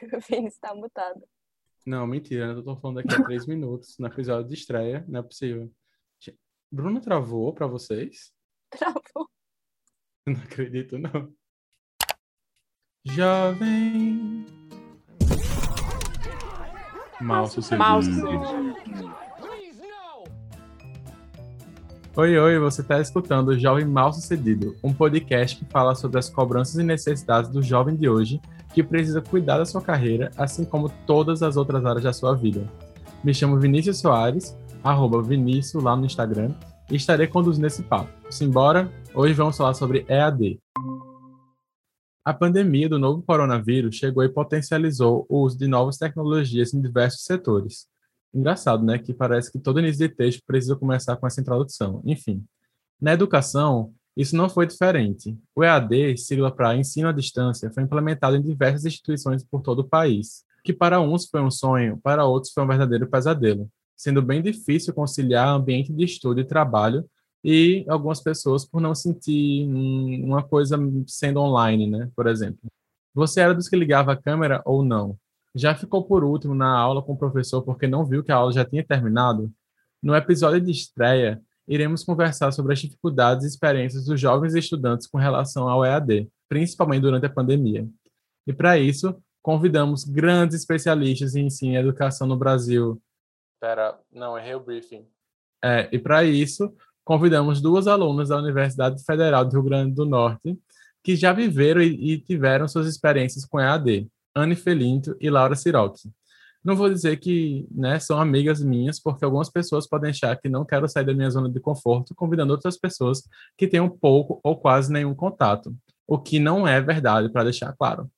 Vinícius tá mutado. Não, mentira, eu tô falando daqui a três minutos, no episódio de estreia, não é possível. Bruno travou pra vocês? Travou. Não acredito, não. Jovem. Mal sucedido. Mal sucedido. Oi, oi, você está escutando o Jovem Mal Sucedido, um podcast que fala sobre as cobranças e necessidades do jovem de hoje que precisa cuidar da sua carreira, assim como todas as outras áreas da sua vida. Me chamo Vinícius Soares, arroba Vinícius lá no Instagram, e estarei conduzindo esse papo. Simbora? Hoje vamos falar sobre EAD. A pandemia do novo coronavírus chegou e potencializou o uso de novas tecnologias em diversos setores Engraçado, né? Que parece que todo início de texto precisa começar com essa introdução. Enfim, na educação, isso não foi diferente. O EAD, sigla para Ensino à Distância, foi implementado em diversas instituições por todo o país, que para uns foi um sonho, para outros foi um verdadeiro pesadelo, sendo bem difícil conciliar ambiente de estudo e trabalho e algumas pessoas por não sentir uma coisa sendo online, né? Por exemplo. Você era dos que ligava a câmera ou não? já ficou por último na aula com o professor porque não viu que a aula já tinha terminado? No episódio de estreia, iremos conversar sobre as dificuldades e experiências dos jovens estudantes com relação ao EAD, principalmente durante a pandemia. E para isso, convidamos grandes especialistas em ensino e educação no Brasil. Espera, não, errei o briefing. É, e para isso, convidamos duas alunas da Universidade Federal do Rio Grande do Norte que já viveram e, e tiveram suas experiências com EAD. Anne Felinto e Laura Siroki. Não vou dizer que né, são amigas minhas, porque algumas pessoas podem achar que não quero sair da minha zona de conforto, convidando outras pessoas que tenham pouco ou quase nenhum contato, o que não é verdade, para deixar claro.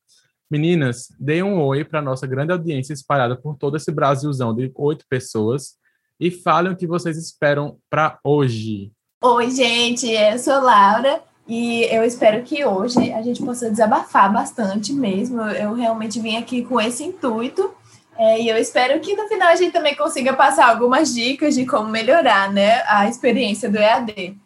Meninas, deem um oi para nossa grande audiência espalhada por todo esse Brasilzão de oito pessoas e falem o que vocês esperam para hoje. Oi, gente, eu sou Laura e eu espero que hoje a gente possa desabafar bastante mesmo. Eu realmente vim aqui com esse intuito. É, e eu espero que no final a gente também consiga passar algumas dicas de como melhorar né, a experiência do EAD.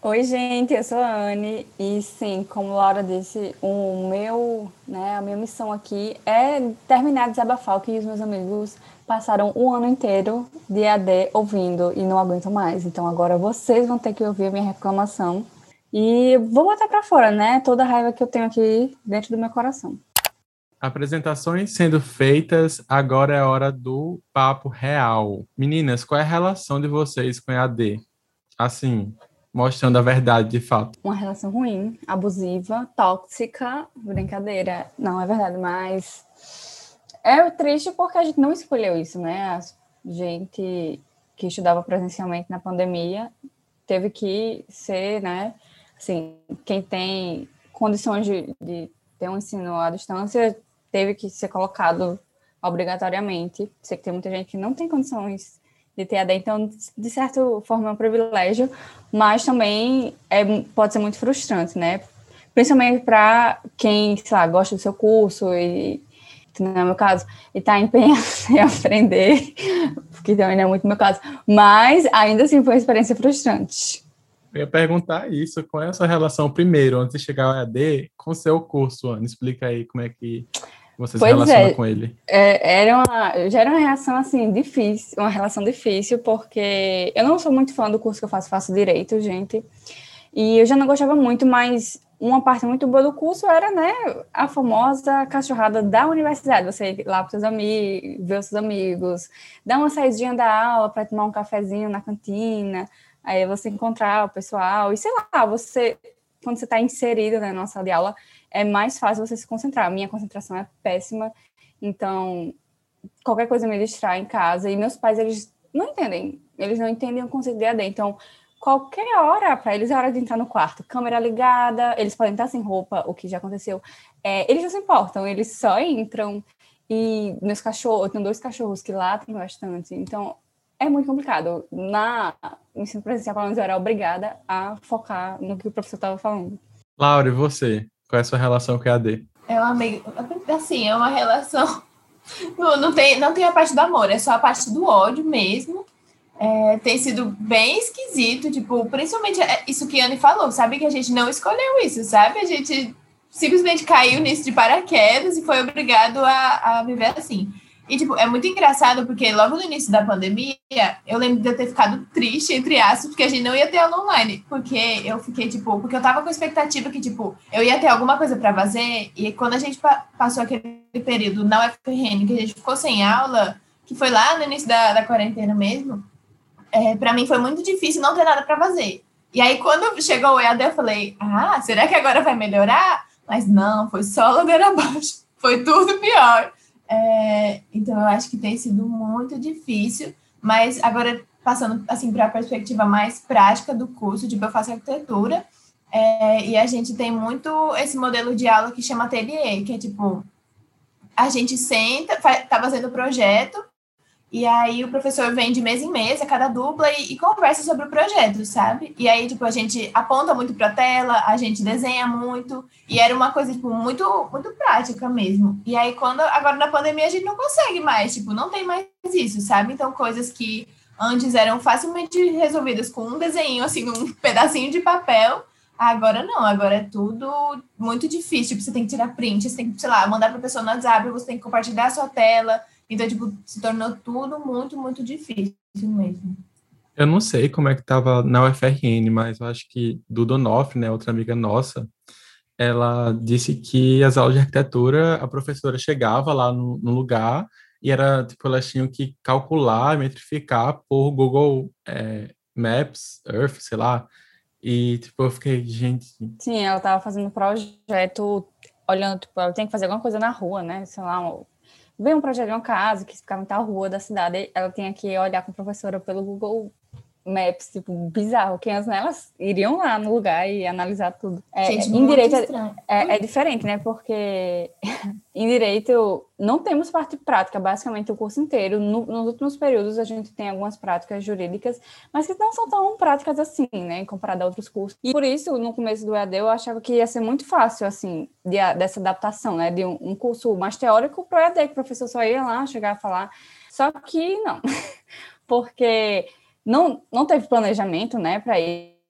Oi, gente, eu sou a Anne e sim, como Laura disse, o meu, né, a minha missão aqui é terminar de desabafar o que os meus amigos passaram o ano inteiro de EAD ouvindo e não aguentam mais. Então agora vocês vão ter que ouvir a minha reclamação e vou botar para fora, né? Toda a raiva que eu tenho aqui dentro do meu coração. Apresentações sendo feitas, agora é hora do papo real. Meninas, qual é a relação de vocês com a AD? Assim, mostrando a verdade de fato. Uma relação ruim, abusiva, tóxica, brincadeira. Não é verdade, mas é triste porque a gente não escolheu isso, né? A gente que estudava presencialmente na pandemia teve que ser, né, assim, quem tem condições de, de ter um ensino à distância teve que ser colocado obrigatoriamente. Sei que tem muita gente que não tem condições de ter AD, então, de certa forma, é um privilégio, mas também é, pode ser muito frustrante, né? Principalmente para quem, sei lá, gosta do seu curso e, não é meu caso, e está empenhado em aprender, porque também não é muito meu caso, mas ainda assim foi uma experiência frustrante. Eu ia perguntar isso, qual é a sua relação primeiro, antes de chegar ao EAD, com o seu curso, Ana? Explica aí como é que você pois se relaciona é, com ele. É, era uma, já era uma reação, assim, difícil, uma relação difícil, porque eu não sou muito fã do curso que eu faço, faço Direito, gente, e eu já não gostava muito, mas uma parte muito boa do curso era, né, a famosa cachorrada da universidade. Você ir lá para seus amigos, ver os seus amigos, dar uma saidinha da aula para tomar um cafezinho na cantina, aí você encontrar o pessoal, e sei lá, você, quando você está inserido né, na sala de aula, é mais fácil você se concentrar. A minha concentração é péssima, então qualquer coisa me distrai em casa, e meus pais, eles não entendem, eles não entendem o conceito de AD, então qualquer hora para eles é hora de entrar no quarto, câmera ligada, eles podem estar sem roupa, o que já aconteceu, é, eles não se importam, eles só entram, e meus cachorros, eu tenho dois cachorros que latem bastante, então é muito complicado. Na ensino presencial, pelo menos, eu era obrigada a focar no que o professor estava falando. Laura, e você? Qual é a sua relação com a AD? É uma assim, é uma relação. Não, não, tem, não tem a parte do amor, é só a parte do ódio mesmo. É, tem sido bem esquisito, tipo, principalmente é isso que a Anne falou, sabe? Que a gente não escolheu isso, sabe? A gente simplesmente caiu nisso de paraquedas e foi obrigado a, a viver assim. E, tipo, é muito engraçado porque logo no início da pandemia, eu lembro de eu ter ficado triste, entre aspas, porque a gente não ia ter aula online. Porque eu fiquei, tipo, porque eu tava com a expectativa que, tipo, eu ia ter alguma coisa para fazer. E quando a gente passou aquele período na UFRN, que a gente ficou sem aula, que foi lá no início da, da quarentena mesmo, é, para mim foi muito difícil não ter nada para fazer. E aí, quando chegou o EAD, eu falei, ah, será que agora vai melhorar? Mas não, foi só ladeira abaixo. Foi tudo pior. É, então, eu acho que tem sido muito difícil, mas agora, passando assim para a perspectiva mais prática do curso, tipo, eu faço arquitetura, é, e a gente tem muito esse modelo de aula que chama ateliê, que é tipo, a gente senta, tá fazendo o projeto, e aí o professor vem de mês em mês, a cada dupla, e, e, conversa sobre o projeto, sabe? E aí, tipo, a gente aponta muito para a tela, a gente desenha muito, e era uma coisa, tipo, muito, muito prática mesmo. E aí, quando agora na pandemia, a gente não consegue mais, tipo, não tem mais isso, sabe? Então, coisas que antes eram facilmente resolvidas com um desenho, assim, um pedacinho de papel, agora não, agora é tudo muito difícil. Tipo, você tem que tirar print, você tem que, sei lá, mandar para pessoa no WhatsApp, você tem que compartilhar a sua tela então, tipo, se tornou tudo muito, muito difícil mesmo. Eu não sei como é que estava na UFRN, mas eu acho que Duda Noff, né, outra amiga nossa, ela disse que as aulas de arquitetura, a professora chegava lá no, no lugar e era, tipo, elas tinham que calcular, metrificar por Google é, Maps, Earth, sei lá, e, tipo, eu fiquei, gente... Sim, ela estava fazendo um projeto, olhando, tipo, ela tem que fazer alguma coisa na rua, né, sei lá, veio um projeto de uma casa que ficava em tal rua da cidade, ela tinha que olhar com a professora pelo Google Maps, tipo, bizarro, que as nelas iriam lá no lugar e analisar tudo. É, Gente, em direito é, é, é, diferente, né? Porque em direito não temos parte prática, basicamente o curso inteiro. No, nos últimos períodos a gente tem algumas práticas jurídicas, mas que não são tão práticas assim, né? Comparado a outros cursos. E por isso, no começo do EAD, eu achava que ia ser muito fácil, assim, de, dessa adaptação, né? De um, um curso mais teórico para o EAD, que o professor só ia lá chegar a falar. Só que não, porque não, não teve planejamento, né, para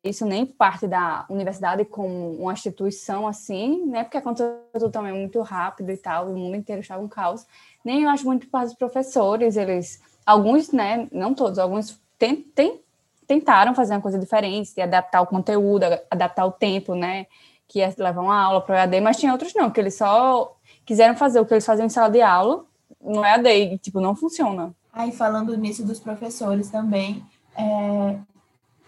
isso, nem parte da universidade como uma instituição assim, né, porque aconteceu tudo também muito rápido e tal, o mundo inteiro estava um caos. Nem eu acho muito para os professores, eles, alguns, né, não todos, alguns tem, tem, tentaram fazer uma coisa diferente, adaptar o conteúdo, adaptar o tempo, né, que ia levar uma aula para o EAD, mas tinha outros não, que eles só quiseram fazer o que eles faziam em sala de aula no EAD, e, tipo, não funciona. Aí, falando nisso dos professores também, é,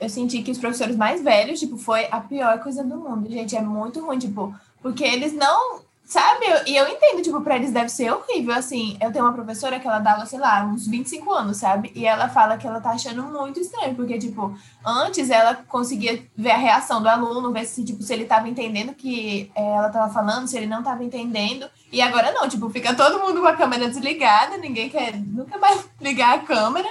eu senti que os professores mais velhos, tipo, foi a pior coisa do mundo, gente. É muito ruim, tipo, porque eles não. Sabe? E eu entendo, tipo, pra eles deve ser horrível. Assim, eu tenho uma professora que ela dava, sei lá, uns 25 anos, sabe? E ela fala que ela tá achando muito estranho, porque, tipo, antes ela conseguia ver a reação do aluno, ver se, tipo, se ele tava entendendo o que é, ela tava falando, se ele não tava entendendo. E agora não, tipo, fica todo mundo com a câmera desligada, ninguém quer nunca mais ligar a câmera.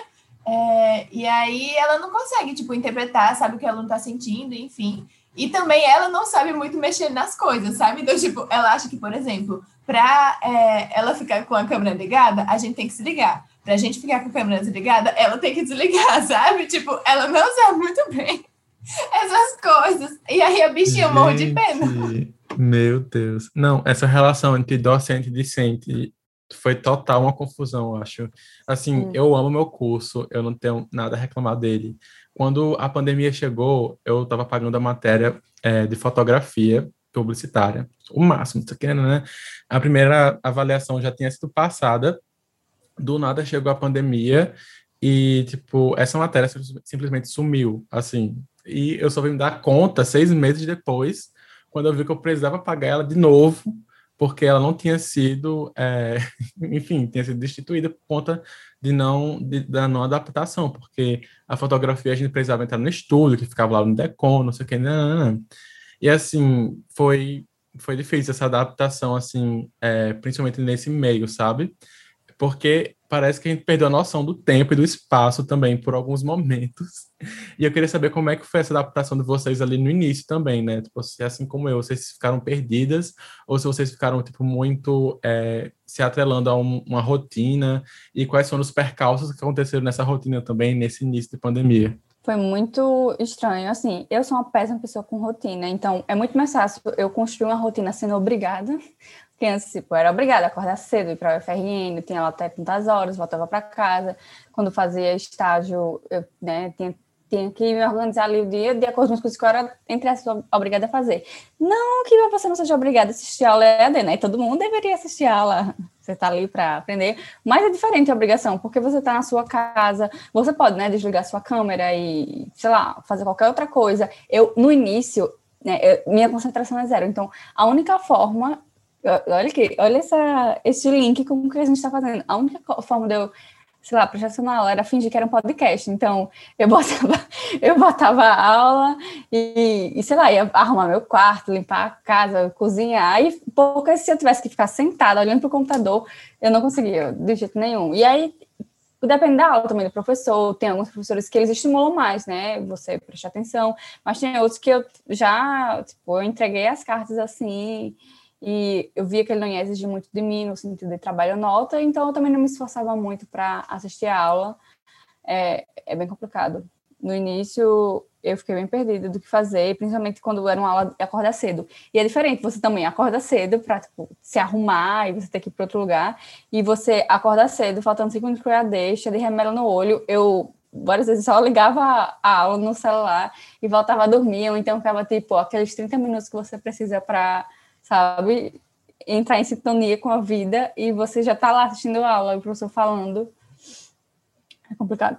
É, e aí ela não consegue, tipo, interpretar, sabe o que o aluno tá sentindo, enfim. E também ela não sabe muito mexer nas coisas, sabe? Então, tipo, ela acha que, por exemplo, para é, ela ficar com a câmera ligada, a gente tem que se ligar. Pra gente ficar com a câmera desligada, ela tem que desligar, sabe? Tipo, ela não sabe muito bem essas coisas. E aí a bichinha morre de pena. Meu Deus. Não, essa relação entre docente e discente foi total uma confusão, eu acho. Assim, hum. eu amo meu curso, eu não tenho nada a reclamar dele. Quando a pandemia chegou, eu estava pagando a matéria é, de fotografia publicitária, o máximo, tá querendo, né? A primeira avaliação já tinha sido passada, do nada chegou a pandemia e, tipo, essa matéria simplesmente sumiu, assim. E eu só vim me dar conta seis meses depois, quando eu vi que eu precisava pagar ela de novo, porque ela não tinha sido, é, enfim, tinha sido destituída por conta de não de, da não adaptação, porque a fotografia a gente precisava entrar no estúdio, que ficava lá no Decon, não sei o que, não, não, não. e assim, foi foi difícil essa adaptação, assim, é, principalmente nesse meio, sabe? Porque parece que a gente perdeu a noção do tempo e do espaço também por alguns momentos. E eu queria saber como é que foi essa adaptação de vocês ali no início também, né? Tipo, se assim como eu, vocês ficaram perdidas ou se vocês ficaram, tipo, muito é, se atrelando a um, uma rotina e quais foram os percalços que aconteceram nessa rotina também nesse início de pandemia? Foi muito estranho. Assim, eu sou uma péssima pessoa com rotina, então é muito mais fácil eu construir uma rotina sendo obrigada. Porque antes, tipo, eu era obrigada a acordar cedo, ir para o UFRN, tinha lá até tantas horas, voltava para casa. Quando fazia estágio, eu né, tinha tinha que me organizar ali o dia de acordo com as coisas que eu era, entre essas, obrigada a fazer. Não que você não seja obrigada a assistir aula EAD, né? Todo mundo deveria assistir a aula. Você está ali para aprender, mas é diferente a obrigação, porque você está na sua casa, você pode, né, desligar sua câmera e, sei lá, fazer qualquer outra coisa. Eu, no início, né, eu, minha concentração é zero, então a única forma, olha aqui, olha essa, esse link com o que a gente está fazendo, a única forma de eu sei lá, projeção na aula era fingir que era um podcast. Então, eu botava, eu botava aula e, e, sei lá, ia arrumar meu quarto, limpar a casa, cozinhar. Aí, pouco se eu tivesse que ficar sentada olhando para o computador, eu não conseguia, de jeito nenhum. E aí, depende da aula também do professor, tem alguns professores que eles estimulam mais, né, você prestar atenção, mas tem outros que eu já, tipo, eu entreguei as cartas assim, e eu via que ele não ia exigir muito de mim no sentido de trabalho nota, então eu também não me esforçava muito para assistir a aula. É, é bem complicado. No início, eu fiquei bem perdida do que fazer, principalmente quando era uma aula de acordar cedo. E é diferente, você também acorda cedo para tipo, se arrumar e você ter que ir para outro lugar, e você acorda cedo, faltando cinco minutos para deixa, de remela no olho. Eu várias vezes só ligava a aula no celular e voltava a dormir, ou então ficava tipo aqueles 30 minutos que você precisa para sabe? Entrar em sintonia com a vida e você já está lá assistindo a aula, o professor falando. É complicado.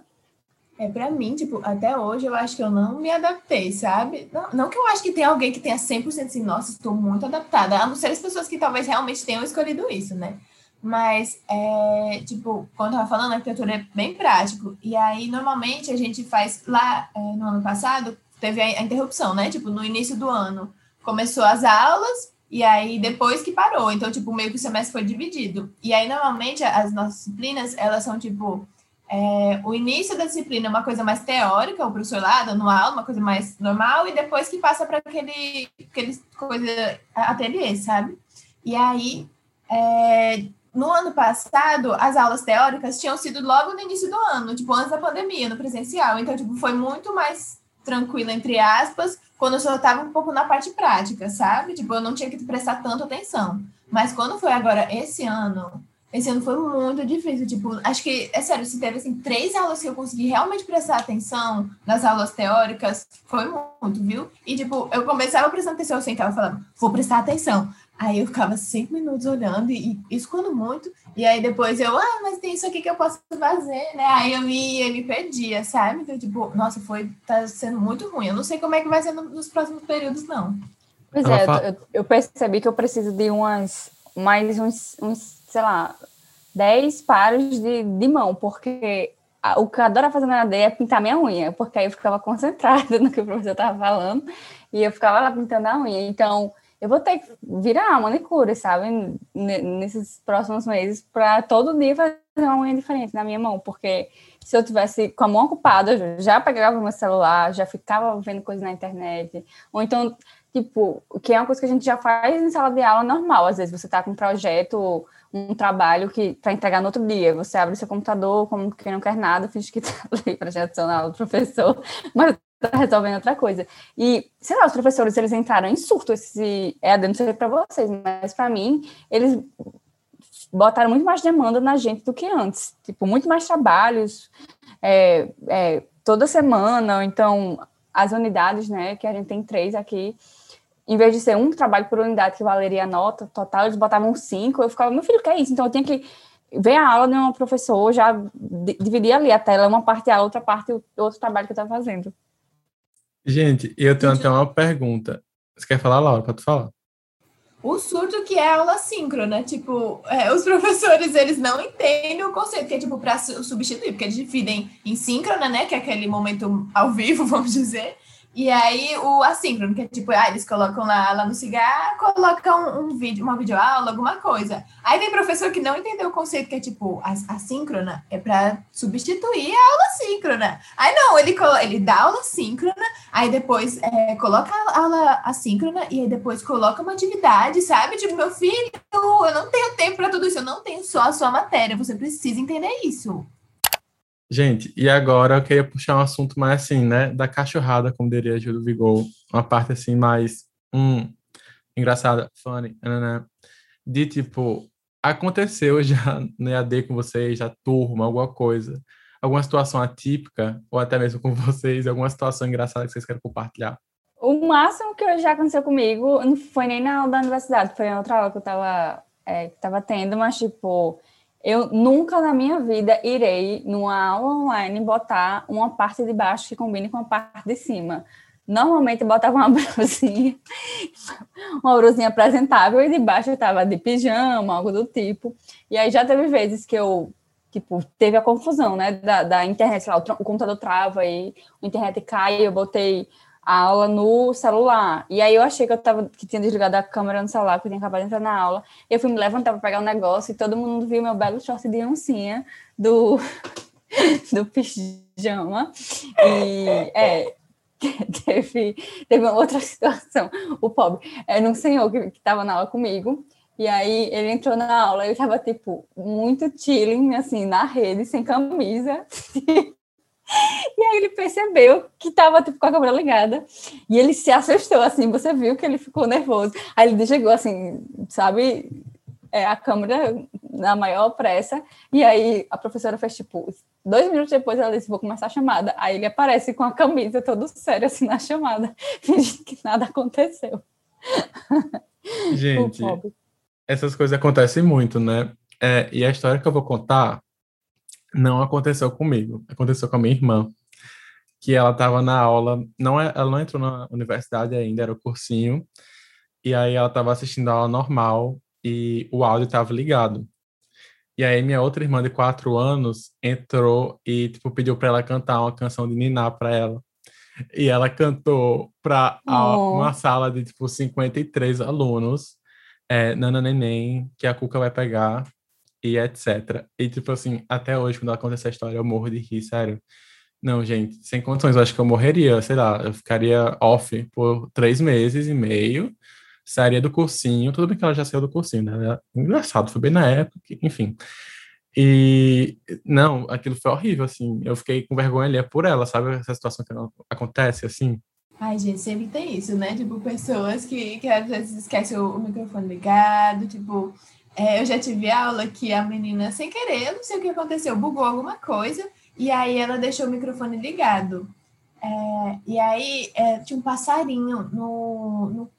É, para mim, tipo, até hoje eu acho que eu não me adaptei, sabe? Não, não que eu acho que tem alguém que tenha 100% assim, nossa, estou muito adaptada, a não ser as pessoas que talvez realmente tenham escolhido isso, né? Mas, é, tipo, quando eu tava falando, a arquitetura é bem prático. E aí, normalmente, a gente faz lá, é, no ano passado, teve a, a interrupção, né? Tipo, no início do ano, começou as aulas, e aí, depois que parou. Então, tipo, meio que o semestre foi dividido. E aí, normalmente, as nossas disciplinas, elas são, tipo, é, o início da disciplina é uma coisa mais teórica, o professor lá dando aula, uma coisa mais normal, e depois que passa para aquele, aquele coisa, ateliê, sabe? E aí, é, no ano passado, as aulas teóricas tinham sido logo no início do ano, tipo, antes da pandemia, no presencial. Então, tipo, foi muito mais tranquilo, entre aspas, quando eu só estava um pouco na parte prática, sabe? Tipo, eu não tinha que prestar tanta atenção. Mas quando foi agora esse ano, esse ano foi muito difícil. Tipo, acho que, é sério, se teve assim, três aulas que eu consegui realmente prestar atenção nas aulas teóricas, foi muito, viu? E, tipo, eu começava prestando atenção, eu sentava falando, vou prestar atenção. Aí eu ficava cinco minutos olhando e, e escondo muito. E aí depois eu, ah, mas tem isso aqui que eu posso fazer, né? Aí eu ia me perdia, sabe? Então, tipo, nossa, foi, tá sendo muito ruim. Eu não sei como é que vai ser nos próximos períodos, não. Pois é, eu, eu, percebi que eu preciso de umas, mais uns, uns sei lá, dez pares de, de mão, porque o que eu adoro fazer na AD é pintar minha unha, porque aí eu ficava concentrada no que o professor estava falando e eu ficava lá pintando a unha. Então, eu vou ter que virar manicure, sabe, nesses próximos meses, para todo dia fazer uma unha diferente na minha mão, porque se eu tivesse com a mão ocupada, eu já pegava meu celular, já ficava vendo coisas na internet, ou então, tipo, que é uma coisa que a gente já faz em sala de aula normal, às vezes você está com um projeto, um trabalho que para entregar no outro dia, você abre seu computador como quem não quer nada, finge que está ali para a aula do professor, mas tá resolvendo outra coisa. E, sei lá, os professores, eles entraram em surto esse EAD, não sei para vocês, mas para mim, eles botaram muito mais demanda na gente do que antes. Tipo, muito mais trabalhos é, é, toda semana, então as unidades, né, que a gente tem três aqui, em vez de ser um trabalho por unidade que valeria a nota total, eles botavam cinco, eu ficava, meu filho, que é isso? Então eu tinha que ver a aula de uma professora, já dividir ali a tela, uma parte a outra parte, o outro trabalho que eu estava fazendo. Gente, eu tenho até uma pergunta. Você quer falar, Laura? Pode falar. O surto que é aula síncrona, tipo, é, os professores, eles não entendem o conceito, que é tipo para substituir, porque eles dividem em síncrona, né, que é aquele momento ao vivo, vamos dizer, e aí o assíncrono, que é tipo, ah, eles colocam lá, lá no cigarro, colocam um, vídeo, uma videoaula, alguma coisa. Aí tem professor que não entendeu o conceito, que é tipo, a, assíncrona é para substituir a aula síncrona. Aí não, ele, ele dá aula síncrona, aí depois é, coloca a aula assíncrona e aí depois coloca uma atividade, sabe? Tipo, meu filho, eu não tenho tempo para tudo isso, eu não tenho só a sua matéria, você precisa entender isso. Gente, e agora eu queria puxar um assunto mais assim, né? Da cachorrada, como diria Júlio Vigor. Uma parte assim mais hum, engraçada, funny, né? de tipo, aconteceu já no EAD com vocês, já turma, alguma coisa, alguma situação atípica, ou até mesmo com vocês, alguma situação engraçada que vocês querem compartilhar? O máximo que já aconteceu comigo não foi nem na aula da universidade, foi em outra aula que eu tava, é, tava tendo, mas tipo, eu nunca na minha vida irei, numa aula online, botar uma parte de baixo que combine com a parte de cima. Normalmente botava uma blusinha, uma blusinha apresentável e debaixo eu tava de pijama, algo do tipo. E aí já teve vezes que eu, tipo, teve a confusão, né, da, da internet, lá, o, o computador trava e a internet cai, eu botei a aula no celular. E aí eu achei que eu tava, que tinha desligado a câmera no celular, porque eu tinha acabado de entrar na aula. Eu fui me levantar para pegar um negócio e todo mundo viu meu belo short de oncinha do, do pijama. E, é, teve, teve uma outra situação. O pobre era um senhor que estava na aula comigo, e aí ele entrou na aula e eu estava, tipo, muito chilling, assim, na rede, sem camisa. E aí ele percebeu que estava tipo, com a câmera ligada. E ele se assustou, assim, você viu que ele ficou nervoso. Aí ele desligou, assim, sabe, é, a câmera na maior pressa. E aí a professora fez, tipo, dois minutos depois ela disse, vou começar a chamada. Aí ele aparece com a camisa todo sério, assim, na chamada, fingindo que nada aconteceu. Gente, essas coisas acontecem muito, né? É, e a história que eu vou contar não aconteceu comigo, aconteceu com a minha irmã, que ela estava na aula, não é, ela não entrou na universidade ainda, era o cursinho, e aí ela estava assistindo a aula normal e o áudio estava ligado. E aí minha outra irmã de quatro anos entrou e tipo pediu para ela cantar uma canção de Niná para ela. E ela cantou para oh. uma sala de tipo 53 alunos, é, Nana Neném, que a Cuca vai pegar e etc. E, tipo assim, até hoje, quando ela conta essa história, eu morro de rir, sério. Não, gente, sem condições, eu acho que eu morreria, sei lá, eu ficaria off por três meses e meio, sairia do cursinho, tudo bem que ela já saiu do cursinho, né? Engraçado, foi bem na época, enfim. E, não, aquilo foi horrível, assim, eu fiquei com vergonha ali por ela, sabe? Essa situação que acontece, assim. Ai, gente, sempre tem isso, né? Tipo, pessoas que, que às vezes esquecem o microfone ligado, tipo, é, eu já tive aula que a menina, sem querer, não sei o que aconteceu, bugou alguma coisa, e aí ela deixou o microfone ligado. É, e aí é, tinha um passarinho no, no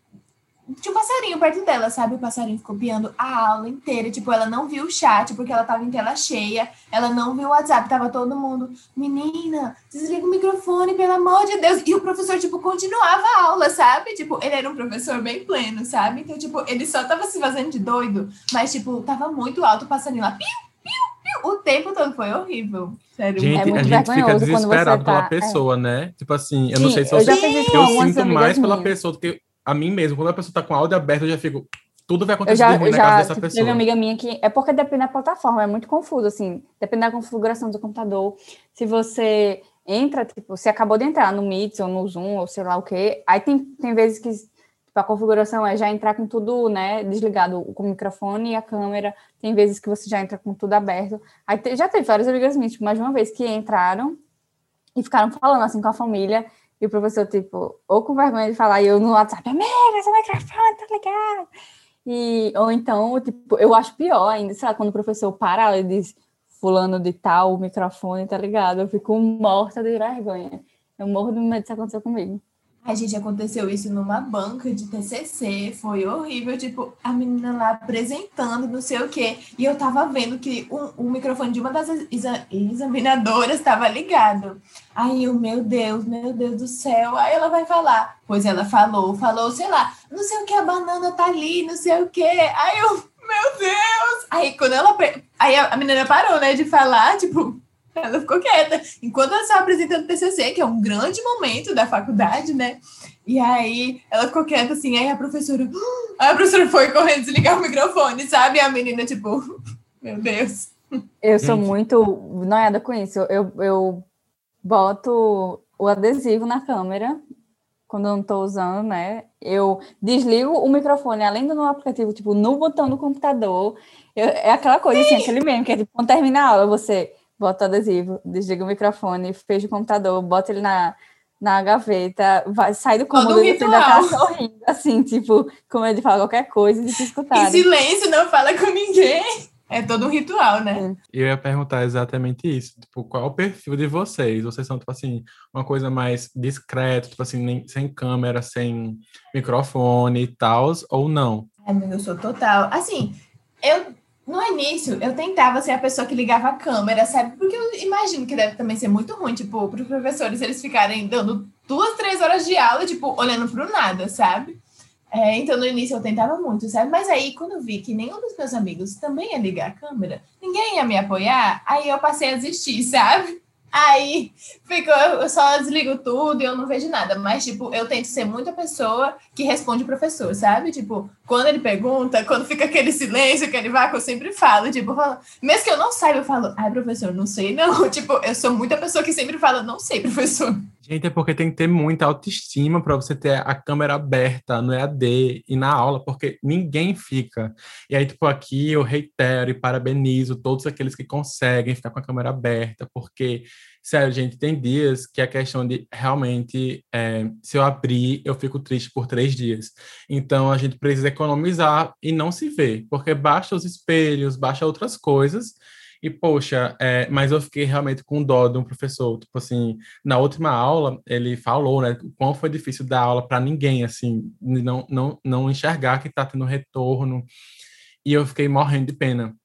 tinha um passarinho perto dela, sabe? O passarinho ficou copiando a aula inteira. Tipo, ela não viu o chat porque ela tava em tela cheia. Ela não viu o WhatsApp. Tava todo mundo, menina, desliga o microfone, pelo amor de Deus. E o professor, tipo, continuava a aula, sabe? Tipo, ele era um professor bem pleno, sabe? Então, tipo, ele só tava se fazendo de doido. Mas, tipo, tava muito alto o passarinho lá. Piu, piu, piu. O tempo todo foi horrível. Sério. Gente, é a gente fica desesperado tá... pela é. pessoa, é. né? Tipo assim, eu Sim, não sei se eu, eu, eu sinto mais minhas. pela pessoa do que a mim mesmo, quando a pessoa tá com áudio aberto, eu já fico. Tudo vai acontecer eu já, ruim na já, casa dessa tipo, pessoa. Teve uma amiga minha que. É porque depende da plataforma, é muito confuso, assim. Depende da configuração do computador. Se você entra, tipo, você acabou de entrar no Meet ou no Zoom, ou sei lá o quê. Aí tem, tem vezes que tipo, a configuração é já entrar com tudo, né, desligado, com o microfone e a câmera. Tem vezes que você já entra com tudo aberto. Aí te, já teve várias amigas minhas, tipo, mais de uma vez que entraram e ficaram falando assim com a família. E o professor, tipo, ou com vergonha de falar, e eu no WhatsApp, amiga, seu microfone tá ligado. E, ou então, tipo, eu acho pior ainda, sei lá, quando o professor para e diz, fulano de tal, o microfone tá ligado, eu fico morta de vergonha. Eu morro de medo disso acontecer comigo. A gente aconteceu isso numa banca de TCC, foi horrível, tipo, a menina lá apresentando, não sei o quê, e eu tava vendo que o, microfone de uma das exa examinadoras estava ligado. Aí eu, meu Deus, meu Deus do céu, aí ela vai falar, pois ela falou, falou, sei lá, não sei o que, a banana tá ali, não sei o quê, aí eu, meu Deus! Aí quando ela, aí a menina parou, né, de falar, tipo, ela ficou quieta. Enquanto ela estava apresentando o TCC, que é um grande momento da faculdade, né? E aí ela ficou quieta assim, aí a professora. Aí a professora foi correndo desligar o microfone, sabe? E a menina, tipo, meu Deus. Eu sou muito noiada com isso. Eu, eu boto o adesivo na câmera quando eu não estou usando, né? Eu desligo o microfone, além do no aplicativo, tipo, no botão do computador. Eu, é aquela coisa, assim, aquele mesmo, que é tipo, quando termina a aula, você bota o adesivo, desliga o microfone, fecha o computador, bota ele na, na gaveta, vai, sai do cômodo e ainda tá sorrindo, assim, tipo, como ele fala qualquer coisa e se escutar. Em silêncio, não fala com ninguém. É todo um ritual, né? Eu ia perguntar exatamente isso. Tipo, qual é o perfil de vocês? Vocês são, tipo assim, uma coisa mais discreta, tipo assim, nem, sem câmera, sem microfone e tal, ou não? É, eu sou total. Assim, eu no início, eu tentava ser a pessoa que ligava a câmera, sabe? Porque eu imagino que deve também ser muito ruim, tipo, para os professores eles ficarem dando duas, três horas de aula, tipo, olhando para o nada, sabe? É, então, no início eu tentava muito, sabe? Mas aí, quando eu vi que nenhum dos meus amigos também ia ligar a câmera, ninguém ia me apoiar, aí eu passei a desistir, sabe? Aí ficou, eu só desligo tudo e eu não vejo nada. Mas, tipo, eu tento ser muita pessoa que responde o professor, sabe? Tipo, quando ele pergunta, quando fica aquele silêncio, aquele vácuo, eu sempre falo, tipo, falo, mesmo que eu não saiba, eu falo, ai, professor, não sei, não. Tipo, eu sou muita pessoa que sempre fala, não sei, professor. Gente, é porque tem que ter muita autoestima para você ter a câmera aberta no EAD e na aula, porque ninguém fica. E aí, tipo, aqui eu reitero e parabenizo todos aqueles que conseguem ficar com a câmera aberta, porque, sério, gente, tem dias que a questão de realmente, é, se eu abrir, eu fico triste por três dias. Então, a gente precisa economizar e não se ver, porque basta os espelhos, basta outras coisas e, poxa, é, mas eu fiquei realmente com dó de um professor. Tipo assim, na última aula, ele falou, né, o quão foi difícil dar aula para ninguém, assim, não, não, não enxergar que está tendo retorno. E eu fiquei morrendo de pena.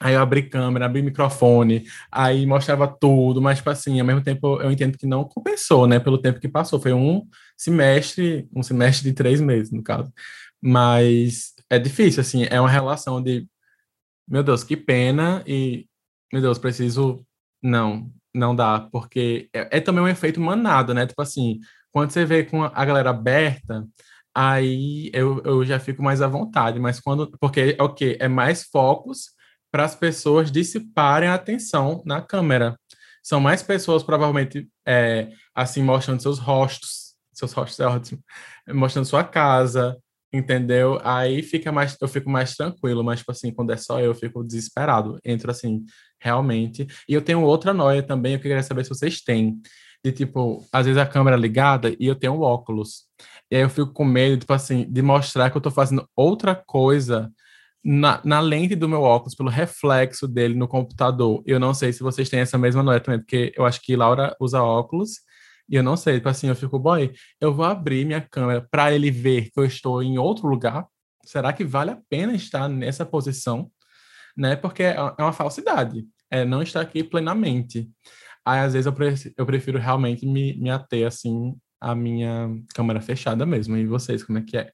Aí eu abri câmera, abri microfone, aí mostrava tudo, mas, tipo assim, ao mesmo tempo eu entendo que não compensou, né, pelo tempo que passou. Foi um semestre, um semestre de três meses, no caso. Mas é difícil, assim, é uma relação de meu Deus, que pena, e, meu Deus, preciso. Não, não dá, porque é, é também um efeito manada, né? Tipo assim, quando você vê com a galera aberta, aí eu, eu já fico mais à vontade, mas quando. Porque é o quê? É mais focos para as pessoas dissiparem a atenção na câmera. São mais pessoas, provavelmente, é, assim, mostrando seus rostos, seus rostos é ótimo, mostrando sua casa, entendeu? Aí fica mais, eu fico mais tranquilo, mas, tipo assim, quando é só eu, eu fico desesperado. Entro, assim, realmente. E eu tenho outra noia também, eu queria saber se vocês têm. De, tipo, às vezes a câmera ligada e eu tenho óculos. E aí eu fico com medo, tipo assim, de mostrar que eu tô fazendo outra coisa na, na lente do meu óculos, pelo reflexo dele no computador. Eu não sei se vocês têm essa mesma noia também, porque eu acho que Laura usa óculos e eu não sei, tipo assim, eu fico, boy, eu vou abrir minha câmera para ele ver que eu estou em outro lugar. Será que vale a pena estar nessa posição? Né? Porque é, é uma falsidade, é não estar aqui plenamente. Aí, às vezes, eu, prefiro, eu prefiro realmente me, me ater, assim, à minha câmera fechada mesmo. E vocês, como é que é?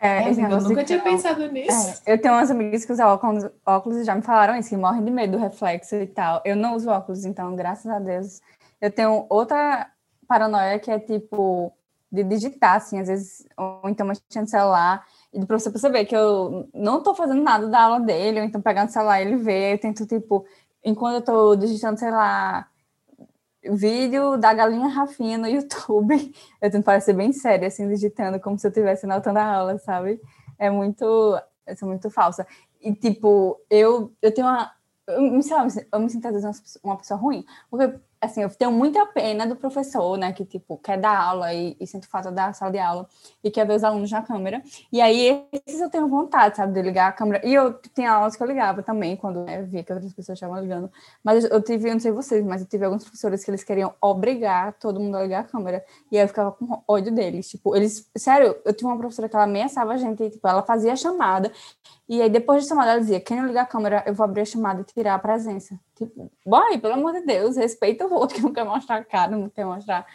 É, é eu nunca tinha pensado nisso. É, eu tenho umas amigas que usam óculos, óculos e já me falaram isso, que morrem de medo do reflexo e tal. Eu não uso óculos, então, graças a Deus, eu tenho outra paranoia que é tipo de digitar, assim, às vezes, ou então mexendo no celular, e do professor perceber que eu não estou fazendo nada da aula dele, ou então pegando o celular ele vê, eu tento, tipo, enquanto eu estou digitando, sei lá, vídeo da galinha Rafinha no YouTube, eu tento parecer bem séria, assim, digitando, como se eu estivesse anotando a aula, sabe? É muito, eu sou muito falsa. E, tipo, eu, eu tenho uma, eu, sei lá, eu me sinto às vezes uma pessoa ruim, porque assim, eu tenho muita pena do professor, né, que, tipo, quer dar aula e, e sinto falta da sala de aula e quer ver os alunos na câmera. E aí, esses eu tenho vontade, sabe, de ligar a câmera. E eu tinha aulas que eu ligava também, quando né, via que outras pessoas estavam ligando. Mas eu tive, eu não sei vocês, mas eu tive alguns professores que eles queriam obrigar todo mundo a ligar a câmera. E aí eu ficava com ódio deles. Tipo, eles, sério, eu tinha uma professora que ela ameaçava a gente, e, tipo, ela fazia chamada e aí, depois de chamada, ela dizia: quem não ligar a câmera, eu vou abrir a chamada e tirar a presença. Tipo, boy, pelo amor de Deus, respeita o outro que não quer mostrar a cara, não quer mostrar.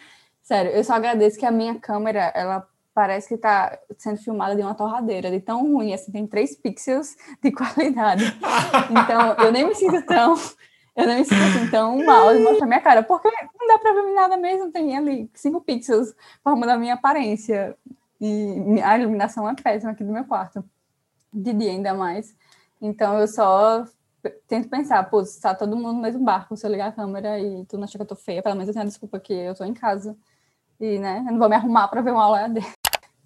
Sério, eu só agradeço que a minha câmera, ela parece que está sendo filmada de uma torradeira, de tão ruim, assim, tem três pixels de qualidade. Então, eu nem me sinto tão. Eu nem me sinto assim, tão mal de mostrar minha cara, porque não dá para ver nada mesmo, tem ali cinco pixels formando a minha aparência. E a iluminação é péssima aqui do meu quarto de dia ainda mais. Então eu só tento pensar, pô, se tá todo mundo no mesmo barco, se eu ligar a câmera e tu não acha que eu tô feia, pelo menos eu tenho a desculpa que eu tô em casa. E, né, eu não vou me arrumar para ver uma aula dele.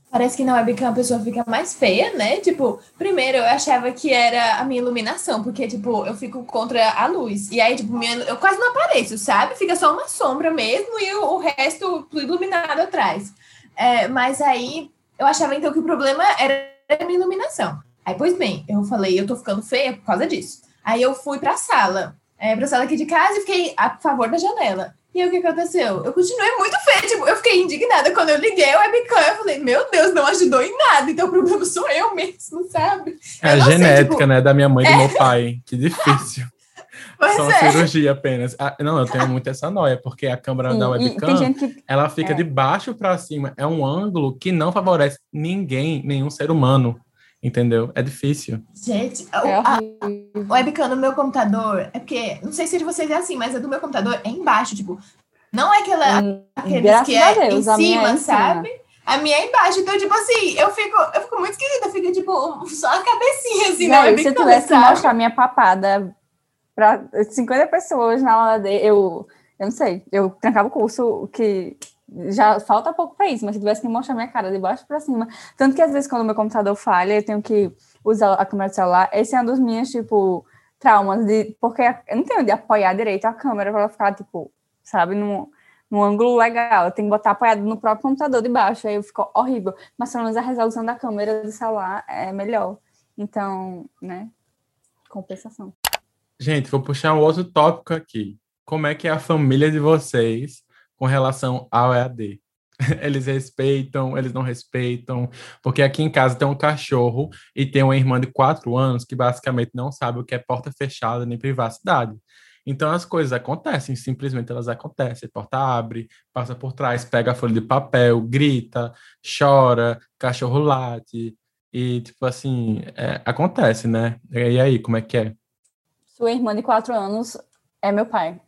Parece que na webcam a pessoa fica mais feia, né? Tipo, primeiro eu achava que era a minha iluminação, porque, tipo, eu fico contra a luz. E aí, tipo, minha, eu quase não apareço, sabe? Fica só uma sombra mesmo e o, o resto iluminado atrás. É, mas aí eu achava então que o problema era a minha iluminação. Aí, pois bem, eu falei, eu tô ficando feia por causa disso. Aí eu fui pra sala, é, pra sala aqui de casa e fiquei a favor da janela. E aí, o que aconteceu? Eu continuei muito feia, tipo, eu fiquei indignada quando eu liguei o webcam, eu falei, meu Deus, não ajudou em nada, então o problema sou eu mesmo, sabe? É a genética, sei, tipo... né, da minha mãe e do é... meu pai, que difícil. Pois Só é. cirurgia apenas. Ah, não, eu tenho muito essa noia, porque a câmera Sim, da webcam, que... ela fica é. de baixo para cima. É um ângulo que não favorece ninguém, nenhum ser humano. Entendeu? É difícil. Gente, é a, a webcam no meu computador, é porque, não sei se de vocês é assim, mas a do meu computador é embaixo, tipo, não é aquela hum, aqueles que é Deus, em cima, é sabe? A minha é embaixo. Então, tipo assim, eu fico, eu fico muito esquisita, fica, tipo, só a cabecinha, assim, não, na webcam, Se eu tivesse que mostrar minha papada para 50 pessoas na aula dele, eu, eu não sei, eu trancava o curso que já falta pouco para isso, mas se tivesse que mostrar minha cara de baixo para cima. Tanto que às vezes quando meu computador falha, eu tenho que usar a câmera do celular. Esse é um dos meus, tipo, traumas, de, porque eu não tenho de apoiar direito a câmera para ela ficar, tipo, sabe, num, num ângulo legal. Eu tenho que botar apoiado no próprio computador de baixo, aí ficou horrível. Mas pelo menos a resolução da câmera do celular é melhor. Então, né, compensação. Gente, vou puxar um outro tópico aqui. Como é que é a família de vocês com relação ao EAD. Eles respeitam, eles não respeitam, porque aqui em casa tem um cachorro e tem uma irmã de quatro anos que basicamente não sabe o que é porta fechada nem privacidade. Então as coisas acontecem, simplesmente elas acontecem. A porta abre, passa por trás, pega a folha de papel, grita, chora, cachorro late. E, tipo assim, é, acontece, né? E aí, como é que é? Sua irmã de quatro anos é meu pai.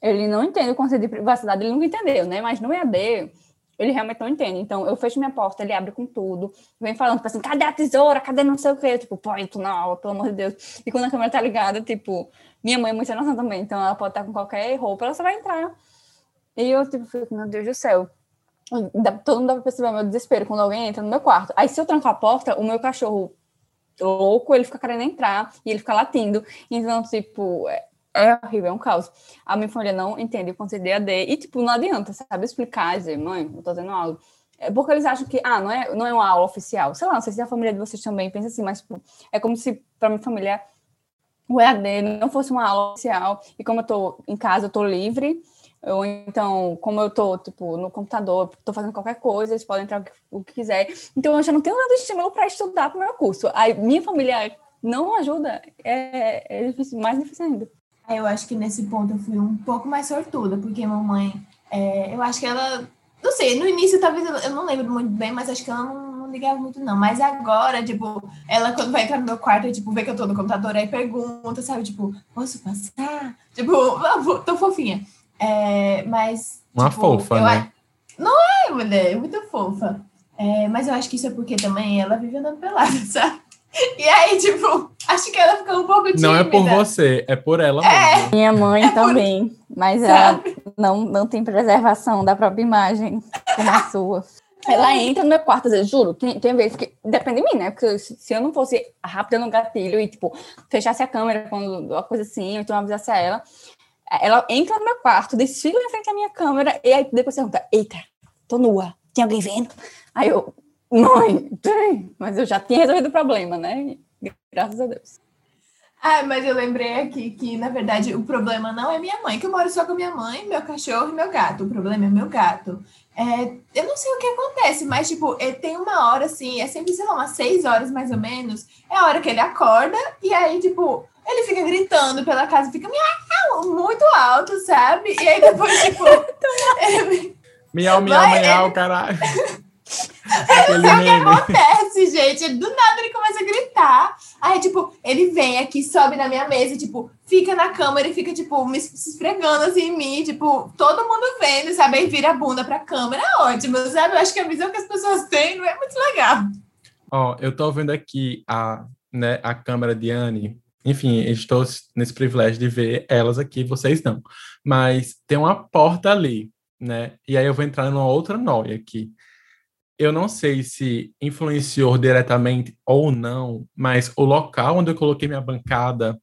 Ele não entende o conceito de privacidade, ele nunca entendeu, né? Mas no EAD, ele realmente não entende. Então, eu fecho minha porta, ele abre com tudo, vem falando, tipo assim, cadê a tesoura? Cadê não sei o quê? tipo, pô, eu na aula, pelo amor de Deus. E quando a câmera tá ligada, tipo, minha mãe é muito noção também, então ela pode estar com qualquer roupa, ela só vai entrar. E eu, tipo, fico, meu Deus do céu. Todo mundo dá pra perceber o meu desespero quando alguém entra no meu quarto. Aí, se eu trancar a porta, o meu cachorro louco, ele fica querendo entrar e ele fica latindo. Então, tipo, é horrível, é um caos. A minha família não entende o conceito de AD e, tipo, não adianta, sabe, explicar, dizer, mãe, eu tô tendo aula. É porque eles acham que, ah, não é, não é uma aula oficial. Sei lá, não sei se a família de vocês também pensa assim, mas, tipo, é como se, para minha família, o EAD não fosse uma aula oficial. E como eu tô em casa, eu tô livre, ou então, como eu tô, tipo, no computador, tô fazendo qualquer coisa, eles podem entrar o que quiser. Então, eu já não tenho nada de estímulo para estudar para o meu curso. Aí, minha família não ajuda, é, é difícil, mais difícil ainda. Eu acho que nesse ponto eu fui um pouco mais sortuda, porque mamãe, é, eu acho que ela, não sei, no início talvez eu, não lembro muito bem, mas acho que ela não, não, ligava muito não. Mas agora, tipo, ela quando vai entrar no meu quarto, tipo, vê que eu tô no computador, aí pergunta, sabe, tipo, posso passar? Tipo, tô fofinha. É, mas. Uma tipo, fofa, né? Não é, mulher, é muito fofa. É, mas eu acho que isso é porque também ela vive andando pelada, sabe? E aí, tipo, acho que ela ficou um pouco tímida. Não é por você, é por ela é. mesmo. Minha mãe é também, por... mas ela não, não tem preservação da própria imagem como a sua. Ela entra no meu quarto, às vezes, juro, tem, tem vezes que depende de mim, né? Porque se, se eu não fosse rápida no gatilho e, tipo, fechasse a câmera quando uma coisa assim, ou então avisasse a ela, ela entra no meu quarto, desfila na frente da minha câmera e aí depois pergunta: Eita, tô nua, tem alguém vendo? Aí eu, Mãe, tem. Mas eu já tinha resolvido o problema, né? Graças a Deus. Ah, mas eu lembrei aqui que, na verdade, o problema não é minha mãe, que eu moro só com minha mãe, meu cachorro e meu gato. O problema é meu gato. É, eu não sei o que acontece, mas, tipo, ele tem uma hora, assim, é sempre, sei lá, umas seis horas mais ou menos. É a hora que ele acorda, e aí, tipo, ele fica gritando pela casa, fica miau, muito alto, sabe? E aí depois, tipo. ele... Miau, miau, miau, caralho. Eu não sei o que acontece, gente. Do nada ele começa a gritar. Aí, tipo, ele vem aqui, sobe na minha mesa, tipo, fica na câmera e fica, tipo, me esfregando assim em mim, tipo, todo mundo vendo, sabe? Aí vira a bunda pra câmera, é ótimo, sabe? Eu acho que a visão que as pessoas têm não é muito legal. Ó, eu tô vendo aqui a, né, a câmera de Anne. Enfim, estou nesse privilégio de ver elas aqui, vocês não. Mas tem uma porta ali, né? E aí eu vou entrar numa outra noia aqui eu não sei se influenciou diretamente ou não, mas o local onde eu coloquei minha bancada,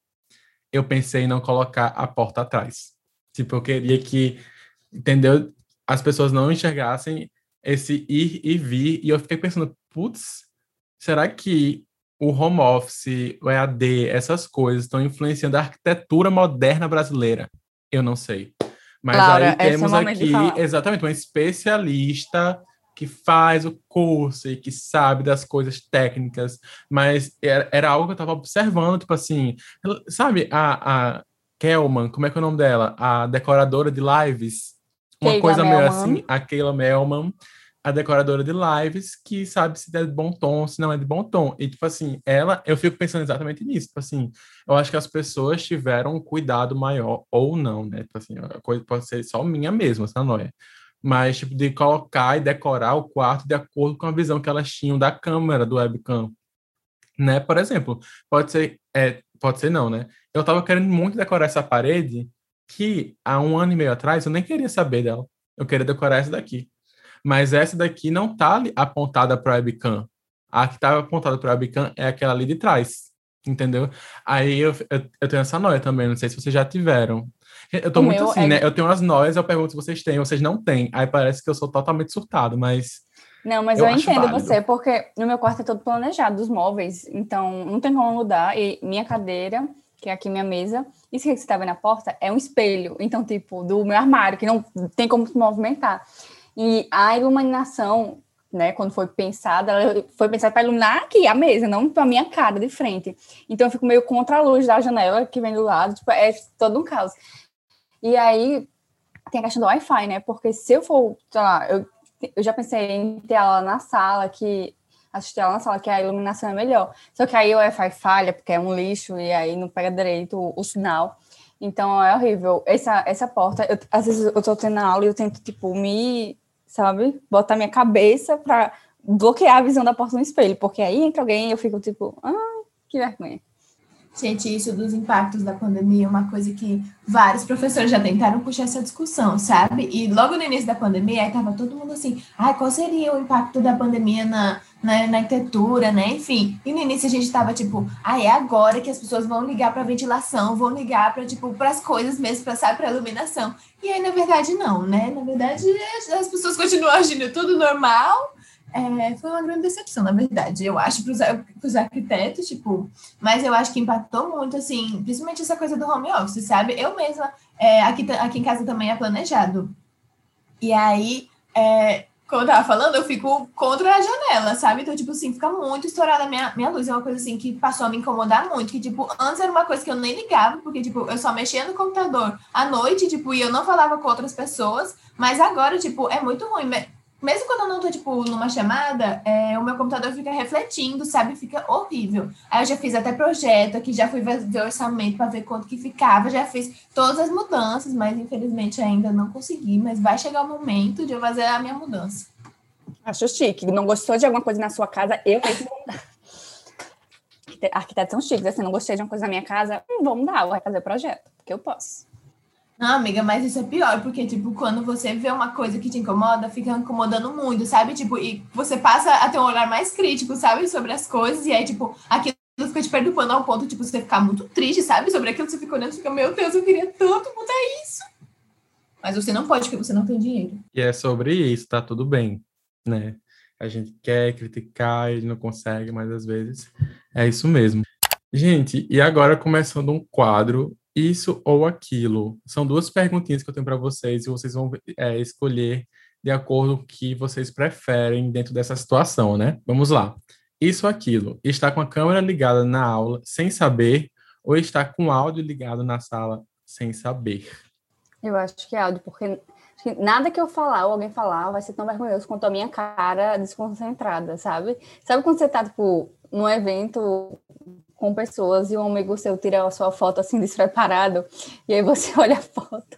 eu pensei em não colocar a porta atrás. Tipo, eu queria que, entendeu? As pessoas não enxergassem esse ir e vir, e eu fiquei pensando, putz, será que o home office, o EAD, essas coisas estão influenciando a arquitetura moderna brasileira? Eu não sei. Mas Laura, aí temos é aqui exatamente uma especialista que faz o curso e que sabe das coisas técnicas, mas era, era algo que eu estava observando, tipo assim, sabe a, a Kelman, como é que é o nome dela? A decoradora de lives, uma Keila coisa meio assim, a Keila Melman, a decoradora de lives, que sabe se é de bom tom, se não é de bom tom. E, tipo assim, ela, eu fico pensando exatamente nisso. Tipo assim, eu acho que as pessoas tiveram um cuidado maior, ou não, né? Tipo assim, a coisa pode ser só minha mesma, essa não é mas tipo, de colocar e decorar o quarto de acordo com a visão que elas tinham da câmera do webcam. Né? Por exemplo, pode ser, é, pode ser não, né? Eu estava querendo muito decorar essa parede que há um ano e meio atrás eu nem queria saber dela. Eu queria decorar essa daqui. Mas essa daqui não está apontada para o webcam. A que estava apontada para o webcam é aquela ali de trás. Entendeu? Aí eu, eu, eu tenho essa noia também, não sei se vocês já tiveram. Eu tô o muito assim, é... né? Eu tenho umas noias, eu pergunto se vocês têm, vocês não têm. Aí parece que eu sou totalmente surtado, mas. Não, mas eu, eu entendo válido. você, porque no meu quarto é todo planejado, dos móveis, então não tem como mudar. E minha cadeira, que é aqui minha mesa, isso que você tá vendo na porta, é um espelho, então, tipo, do meu armário, que não tem como se movimentar. E a iluminação, né, quando foi pensada, ela foi pensada para iluminar aqui a mesa, não para minha cara de frente. Então eu fico meio contra a luz da janela que vem do lado, tipo, é todo um caos. E aí tem a questão do Wi-Fi, né? Porque se eu for, sei lá, eu, eu já pensei em ter ela na sala, que assistir ela na sala, que a iluminação é melhor. Só que aí o Wi-Fi falha, porque é um lixo, e aí não pega direito o, o sinal. Então é horrível. Essa, essa porta, eu, às vezes eu tô tendo aula e eu tento, tipo, me, sabe, botar minha cabeça pra bloquear a visão da porta no espelho, porque aí entra alguém e eu fico, tipo, ah, que vergonha. Gente, isso dos impactos da pandemia é uma coisa que vários professores já tentaram puxar essa discussão, sabe? E logo no início da pandemia, aí tava todo mundo assim, ai, qual seria o impacto da pandemia na, na, na arquitetura, né? Enfim, e no início a gente tava tipo, ah, é agora que as pessoas vão ligar para ventilação, vão ligar para tipo, para as coisas mesmo, para sabe, para iluminação. E aí, na verdade, não, né? Na verdade, as pessoas continuam agindo tudo normal, é, foi uma grande decepção, na verdade, eu acho, para os arquitetos, tipo, mas eu acho que impactou muito, assim, principalmente essa coisa do home office, sabe? Eu mesma, é, aqui, aqui em casa também é planejado. E aí, é, como eu tava falando, eu fico contra a janela, sabe? Então, tipo assim, fica muito estourada a minha, minha luz. É uma coisa assim que passou a me incomodar muito. Que, tipo, antes era uma coisa que eu nem ligava, porque, tipo, eu só mexia no computador à noite, tipo, e eu não falava com outras pessoas. Mas agora, tipo, é muito ruim mesmo quando eu não tô, tipo, numa chamada, é, o meu computador fica refletindo, sabe? Fica horrível. Aí eu já fiz até projeto aqui, já fui ver, ver orçamento para ver quanto que ficava, já fiz todas as mudanças, mas infelizmente ainda não consegui. Mas vai chegar o momento de eu fazer a minha mudança. Acho chique. Não gostou de alguma coisa na sua casa, eu mesmo Arquitetos são chiques, assim, não gostei de uma coisa na minha casa, hum, vou mudar, vou fazer o projeto, porque eu posso. Não, amiga, mas isso é pior, porque, tipo, quando você vê uma coisa que te incomoda, fica incomodando muito, sabe? Tipo, e você passa a ter um olhar mais crítico, sabe? Sobre as coisas, e aí, tipo, aquilo fica te perturbando ao ponto, tipo, você ficar muito triste, sabe? Sobre aquilo, você fica olhando e fica, meu Deus, eu queria tanto mudar isso. Mas você não pode, porque você não tem dinheiro. E é sobre isso, tá tudo bem, né? A gente quer criticar e não consegue, mas às vezes é isso mesmo. Gente, e agora começando um quadro isso ou aquilo? São duas perguntinhas que eu tenho para vocês e vocês vão é, escolher de acordo com o que vocês preferem dentro dessa situação, né? Vamos lá. Isso ou aquilo? Está com a câmera ligada na aula sem saber ou está com o áudio ligado na sala sem saber? Eu acho que é áudio, porque nada que eu falar ou alguém falar vai ser tão vergonhoso quanto a minha cara desconcentrada, sabe? Sabe quando você tá, tipo, num evento com pessoas e um amigo seu tira a sua foto assim despreparado e aí você olha a foto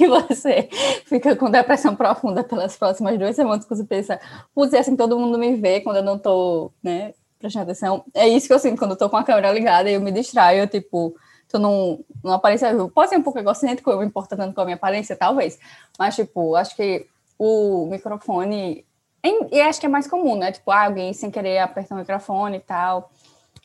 e você fica com depressão profunda pelas próximas duas semanas que você pensa, putz, é assim todo mundo me vê quando eu não tô, né, prestando atenção. É isso que eu sinto quando eu tô com a câmera ligada e eu me distraio, tipo, tô num, numa aparência, pode ser um pouco egocêntrico, eu me importo tanto com a minha aparência, talvez, mas, tipo, acho que o microfone E acho que é mais comum, né? Tipo, alguém sem querer apertar o microfone e tal.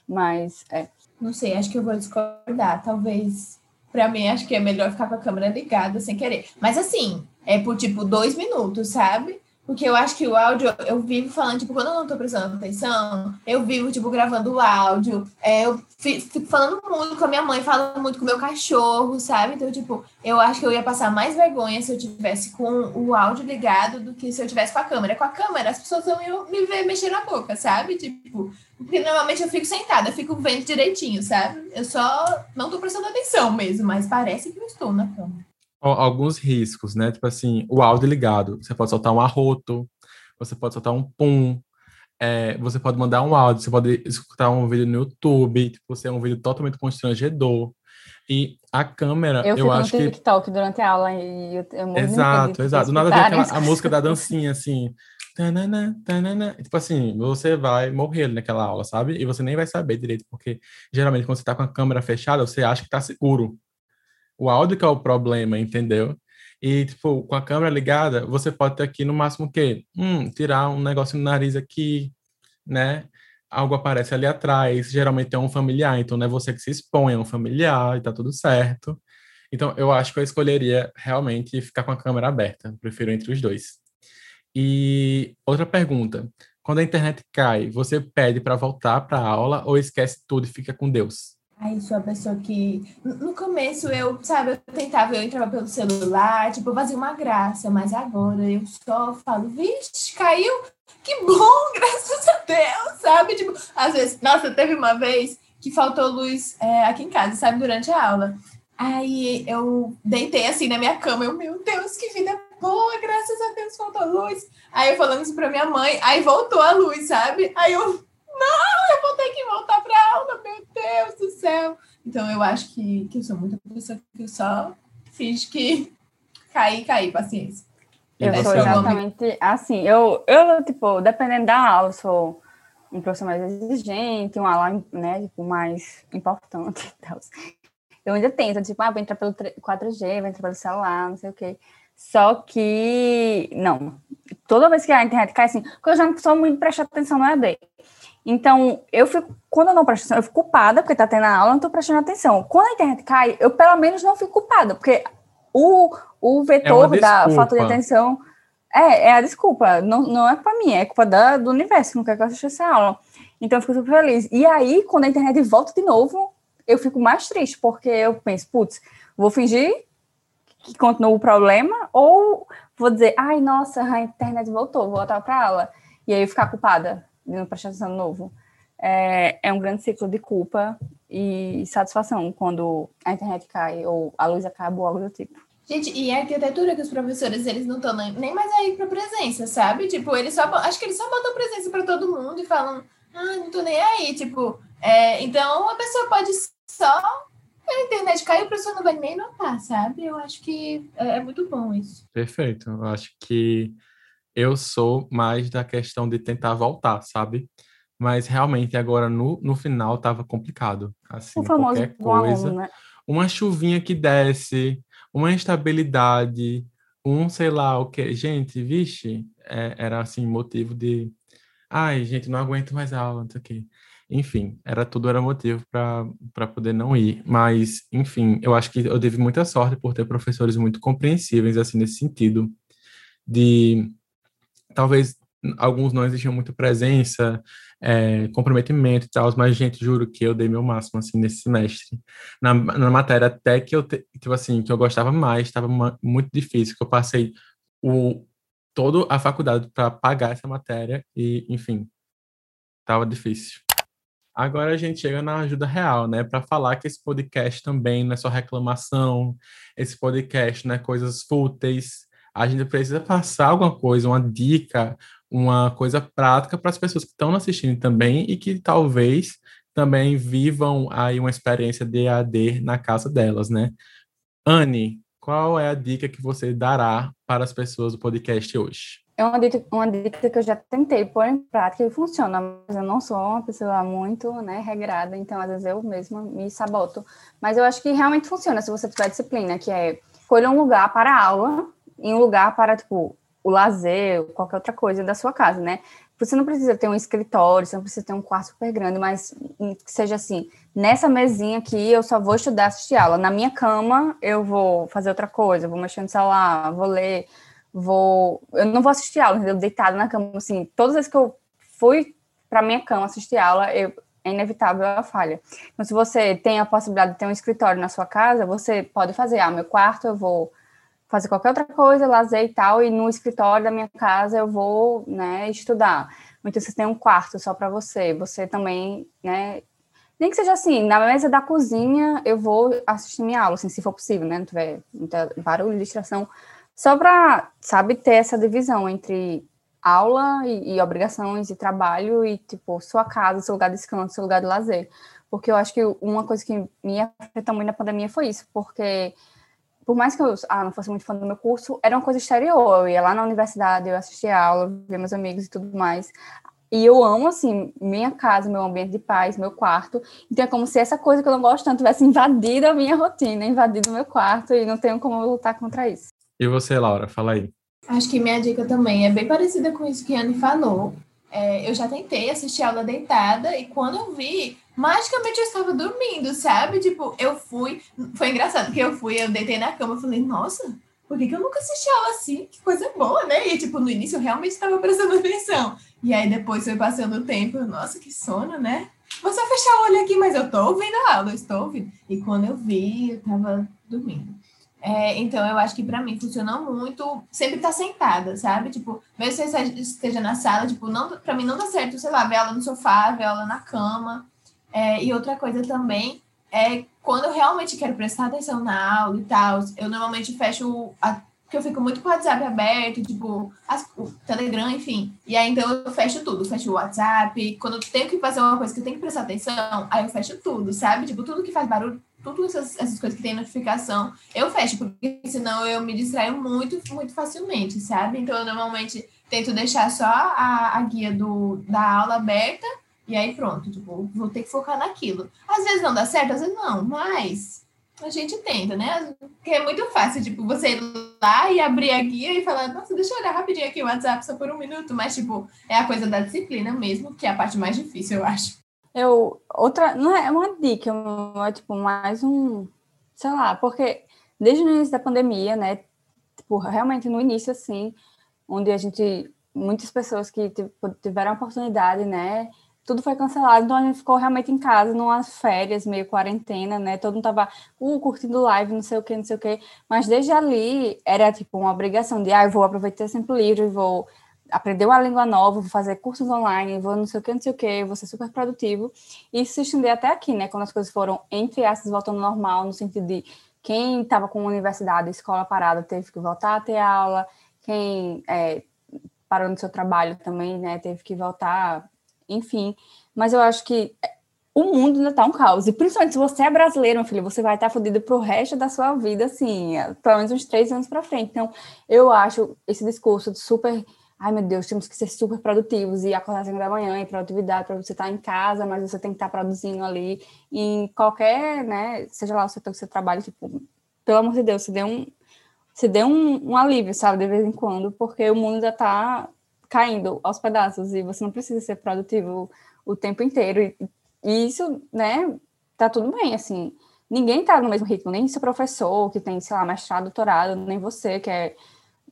Mas, é. Não sei, acho que eu vou discordar. Talvez, para mim, acho que é melhor ficar com a câmera ligada sem querer. Mas assim, é por tipo dois minutos, sabe? Porque eu acho que o áudio, eu vivo falando, tipo, quando eu não tô prestando atenção, eu vivo, tipo, gravando o áudio, é, eu fico falando muito com a minha mãe, falando muito com o meu cachorro, sabe? Então, tipo, eu acho que eu ia passar mais vergonha se eu tivesse com o áudio ligado do que se eu tivesse com a câmera. Com a câmera, as pessoas vão me ver mexer na boca, sabe? Tipo, porque normalmente eu fico sentada, eu fico vendo direitinho, sabe? Eu só não tô prestando atenção mesmo, mas parece que eu estou na câmera alguns riscos, né? Tipo assim, o áudio ligado. Você pode soltar um arroto, você pode soltar um pum, é, você pode mandar um áudio, você pode escutar um vídeo no YouTube, tipo, ser um vídeo totalmente constrangedor. E a câmera, eu, eu acho que. Eu TikTok durante a aula e eu, eu Exato, exato. Nada vem aquela, a música da dancinha, assim. Tanana, tanana. Tipo assim, você vai morrer naquela aula, sabe? E você nem vai saber direito, porque geralmente quando você tá com a câmera fechada, você acha que tá seguro. O áudio que é o problema, entendeu? E, tipo, com a câmera ligada, você pode ter aqui no máximo o quê? Hum, tirar um negócio no nariz aqui, né? Algo aparece ali atrás, geralmente é um familiar, então não é você que se expõe, é um familiar e tá tudo certo. Então, eu acho que eu escolheria realmente ficar com a câmera aberta, prefiro entre os dois. E outra pergunta: quando a internet cai, você pede para voltar para a aula ou esquece tudo e fica com Deus? Aí sou a pessoa que. No começo eu, sabe, eu tentava, eu entrava pelo celular, tipo, eu fazia uma graça, mas agora eu só falo, vixe, caiu, que bom, graças a Deus, sabe? Tipo, às vezes, nossa, teve uma vez que faltou luz é, aqui em casa, sabe, durante a aula. Aí eu deitei assim na minha cama, eu, meu Deus, que vida boa, graças a Deus faltou luz. Aí eu falando isso pra minha mãe, aí voltou a luz, sabe? Aí eu, não, eu vou ter que voltar para aula, meu Deus do céu. Então eu acho que, que eu sou muita pessoa que eu só fiz que caí, caí, paciência. Eu sou exatamente assim. Eu, eu, tipo, dependendo da aula, sou um professor mais exigente, uma aula, né, tipo, mais importante e tal. Eu ainda tento, tipo, ah, vou entrar pelo 4G, vou entrar pelo celular, não sei o quê. Só que, não. Toda vez que a internet cai, assim, porque eu já não sou muito prestar atenção no EAD. Então, eu fico, quando eu não presto atenção, eu fico culpada, porque tá tendo a aula, não tô prestando atenção. Quando a internet cai, eu pelo menos não fico culpada, porque o, o vetor é da falta de atenção é, é a desculpa. Não, não é culpa minha, é culpa da, do universo, não quer que eu assista essa aula. Então, eu fico super feliz. E aí, quando a internet volta de novo, eu fico mais triste, porque eu penso, putz, vou fingir que continua o problema, ou vou dizer, ai, nossa, a internet voltou, vou voltar para aula. E aí eu ficar culpada de não prestar atenção de novo. É, é um grande ciclo de culpa e satisfação quando a internet cai ou a luz acaba ou algo do tipo. Gente, e a arquitetura que os professores, eles não estão nem mais aí para presença, sabe? Tipo, eles só, acho que eles só botam presença para todo mundo e falam, ah, não tô nem aí, tipo, é, então a pessoa pode só a internet cair, a pessoa não vai nem notar, sabe? Eu acho que é, é muito bom isso. Perfeito. Eu acho que eu sou mais da questão de tentar voltar, sabe? Mas realmente agora no, no final tava complicado. Assim, o famoso qualquer coisa. né? Uma chuvinha que desce, uma instabilidade, um sei lá o que. Gente, vixe, é, era assim, motivo de. Ai, gente, não aguento mais a aula, não sei o quê. Enfim, era tudo era motivo para poder não ir. Mas, enfim, eu acho que eu tive muita sorte por ter professores muito compreensíveis, assim, nesse sentido, de talvez alguns não exigiam muita presença, é, comprometimento e tal, mas, gente, juro que eu dei meu máximo, assim, nesse semestre. Na, na matéria até que eu, tipo assim, que eu gostava mais, estava muito difícil, que eu passei o, toda a faculdade para pagar essa matéria e, enfim, estava difícil. Agora a gente chega na ajuda real, né? Para falar que esse podcast também não é só reclamação, esse podcast não é coisas fúteis, a gente precisa passar alguma coisa, uma dica, uma coisa prática para as pessoas que estão assistindo também e que talvez também vivam aí uma experiência de EAD na casa delas, né? Anne, qual é a dica que você dará para as pessoas do podcast hoje? É uma dica, uma dica que eu já tentei pôr em prática e funciona, mas eu não sou uma pessoa muito né, regrada, então às vezes eu mesma me saboto. Mas eu acho que realmente funciona se você tiver disciplina, que é escolha um lugar para a aula em um lugar para, tipo, o lazer, qualquer outra coisa da sua casa, né? Você não precisa ter um escritório, você não precisa ter um quarto super grande, mas que seja assim, nessa mesinha aqui eu só vou estudar, assistir aula. Na minha cama eu vou fazer outra coisa, vou mexer no celular, vou ler, vou... Eu não vou assistir aula, entendeu? Deitado na cama, assim, todas as vezes que eu fui para minha cama assistir aula, eu, é inevitável a falha. Então, se você tem a possibilidade de ter um escritório na sua casa, você pode fazer, ah, meu quarto eu vou fazer qualquer outra coisa, lazer e tal, e no escritório da minha casa eu vou, né, estudar. Então você tem um quarto só para você, você também, né, nem que seja assim, na mesa da cozinha eu vou assistir minha aula, assim, se for possível, né, não tiver muita barulho, distração, só para, sabe, ter essa divisão entre aula e, e, obrigações e trabalho e, tipo, sua casa, seu lugar de descanso, seu lugar de lazer. Porque eu acho que uma coisa que me afetou muito na pandemia foi isso, porque por mais que eu ah, não fosse muito fã do meu curso, era uma coisa exterior. Eu ia lá na universidade, eu assistia aula, via meus amigos e tudo mais. E eu amo, assim, minha casa, meu ambiente de paz, meu quarto. Então é como se essa coisa que eu não gosto tanto tivesse invadido a minha rotina, invadido o meu quarto, e não tenho como lutar contra isso. E você, Laura, fala aí. Acho que minha dica também é bem parecida com isso que a Anne falou. É, eu já tentei assistir aula deitada e quando eu vi, magicamente eu estava dormindo, sabe? Tipo, eu fui. Foi engraçado, porque eu fui, eu deitei na cama e falei, nossa, por que, que eu nunca assisti aula assim? Que coisa boa, né? E, tipo, no início eu realmente estava prestando atenção. E aí depois foi passando o tempo, nossa, que sono, né? Vou só fechar o olho aqui, mas eu tô ouvindo a aula, eu estou ouvindo. E quando eu vi, eu tava dormindo. É, então, eu acho que para mim funcionou muito sempre estar tá sentada, sabe? Tipo, mesmo se você esteja na sala, tipo, não, para mim não dá certo, sei lá, ver ela no sofá, ver ela na cama. É, e outra coisa também é quando eu realmente quero prestar atenção na aula e tal, eu normalmente fecho a, porque eu fico muito com o WhatsApp aberto, tipo, as, o Telegram, enfim. E aí, então, eu fecho tudo. Fecho o WhatsApp. Quando eu tenho que fazer uma coisa que eu tenho que prestar atenção, aí eu fecho tudo, sabe? Tipo, tudo que faz barulho, tudo essas, essas coisas que tem notificação, eu fecho, porque senão eu me distraio muito, muito facilmente, sabe? Então, eu normalmente tento deixar só a, a guia do, da aula aberta e aí pronto, tipo, vou ter que focar naquilo. Às vezes não dá certo, às vezes não, mas a gente tenta, né? Porque é muito fácil, tipo, você ir lá e abrir a guia e falar, nossa, deixa eu olhar rapidinho aqui o WhatsApp só por um minuto, mas, tipo, é a coisa da disciplina mesmo, que é a parte mais difícil, eu acho. Eu, outra, não é, uma dica, é tipo mais um, sei lá, porque desde o início da pandemia, né, tipo, realmente no início, assim, onde a gente, muitas pessoas que tipo, tiveram a oportunidade, né, tudo foi cancelado, então a gente ficou realmente em casa, numas férias, meio quarentena, né? Todo mundo tava uh, curtindo live, não sei o que, não sei o que. Mas desde ali era tipo uma obrigação de, ah, eu vou aproveitar sempre livre, vou aprender uma língua nova, vou fazer cursos online, vou não sei o que, não sei o que, vou ser super produtivo. E isso se estender até aqui, né? Quando as coisas foram, entre aspas, voltando normal, no sentido de quem estava com universidade, escola parada, teve que voltar a ter aula, quem é, parou no seu trabalho também, né, teve que voltar enfim. Mas eu acho que o mundo ainda tá um caos. E principalmente se você é brasileiro, meu filho, você vai estar fodido pro resto da sua vida, assim, pelo menos uns três anos para frente. Então, eu acho esse discurso de super. Ai, meu Deus, temos que ser super produtivos e acordar às 5 da manhã e produtividade para você estar em casa, mas você tem que estar produzindo ali em qualquer, né, seja lá o setor que você trabalha, tipo, pelo amor de Deus, se dê um, se dê um, um alívio, sabe, de vez em quando, porque o mundo ainda está caindo aos pedaços e você não precisa ser produtivo o tempo inteiro. E, e isso, né, tá tudo bem, assim. Ninguém tá no mesmo ritmo, nem seu professor que tem, sei lá, mestrado, doutorado, nem você que é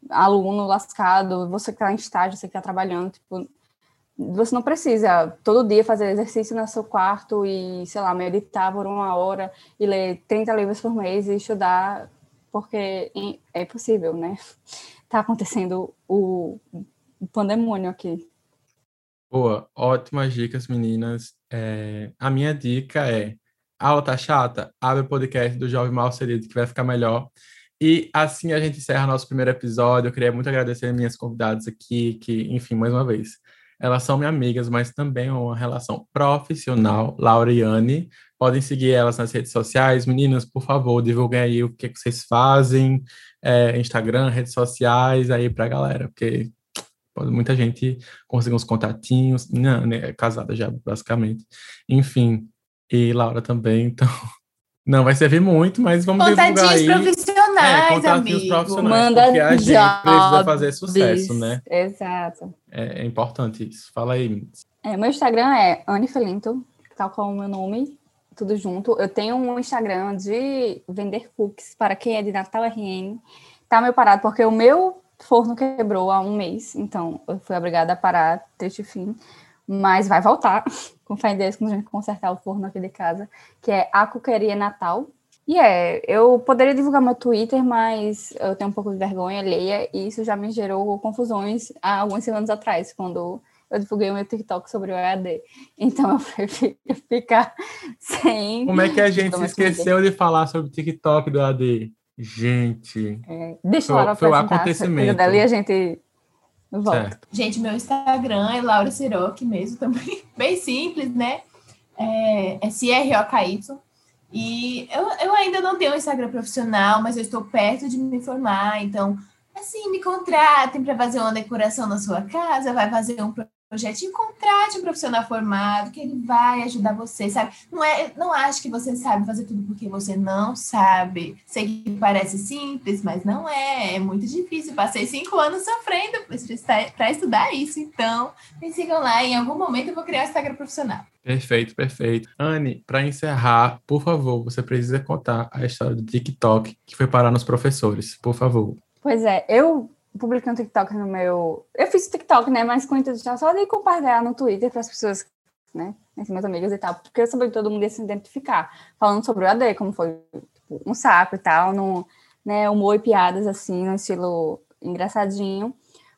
aluno lascado, você que tá em estágio, você que tá trabalhando, tipo, você não precisa todo dia fazer exercício no seu quarto e, sei lá, meditar por uma hora e ler 30 livros por mês e estudar, porque é possível, né? Tá acontecendo o o pandemônio aqui. Boa, ótimas dicas, meninas. É, a minha dica é: a aula tá chata? Abre o podcast do Jovem Mal Serido, que vai ficar melhor. E assim a gente encerra nosso primeiro episódio. Eu queria muito agradecer minhas convidadas aqui, que, enfim, mais uma vez, elas são minhas amigas, mas também é uma relação profissional. Laura e Anne, podem seguir elas nas redes sociais. Meninas, por favor, divulguem aí o que, que vocês fazem, é, Instagram, redes sociais aí pra galera, porque muita gente conseguir uns contatinhos, não, né, é casada já, basicamente. Enfim, e Laura também, então Não vai servir muito, mas vamos divulgar aí. profissionais, é, amigo. profissionais, Manda porque a gente precisa fazer sucesso, né? Exato. É, é importante isso. Fala aí, é, Meu Instagram é Anne Felinto, tal como o meu nome, tudo junto. Eu tenho um Instagram de vender cookies para quem é de Natal RN. Tá meio parado, porque o meu forno quebrou há um mês, então eu fui obrigada a parar, triste fim. Mas vai voltar, com fé em Deus, quando a gente consertar o forno aqui de casa, que é a Cuqueria Natal. E é, eu poderia divulgar meu Twitter, mas eu tenho um pouco de vergonha alheia, e isso já me gerou confusões há algumas semanas atrás, quando eu divulguei o meu TikTok sobre o EAD. Então eu prefiro ficar sem. Como é que a gente se esqueceu de falar sobre o TikTok do EAD? Gente. É, deixa foi, lá foi o acontecimento. Dali a gente volta. Certo. Gente, meu Instagram é Laura Siroc mesmo, também bem simples, né? É, é CROKY. E eu, eu ainda não tenho um Instagram profissional, mas eu estou perto de me formar, então assim, me contratem para fazer uma decoração na sua casa, vai fazer um projeto, contrate um profissional formado, que ele vai ajudar você, sabe? Não, é, não acho que você sabe fazer tudo porque você não sabe. Sei que parece simples, mas não é. É muito difícil. Passei cinco anos sofrendo para estudar isso. Então, me sigam lá. Em algum momento eu vou criar um Instagram profissional. Perfeito, perfeito. Anne, para encerrar, por favor, você precisa contar a história do TikTok que foi parar nos professores, por favor. Pois é, eu publiquei um TikTok no meu. Eu fiz TikTok, né? Mas com o intuito só de compartilhar no Twitter para as pessoas, né? Entre meus amigos e tal, porque eu sabia que todo mundo ia se identificar. Falando sobre o AD, como foi tipo, um saco e tal, no, né? Humor e piadas, assim, no estilo engraçadinho.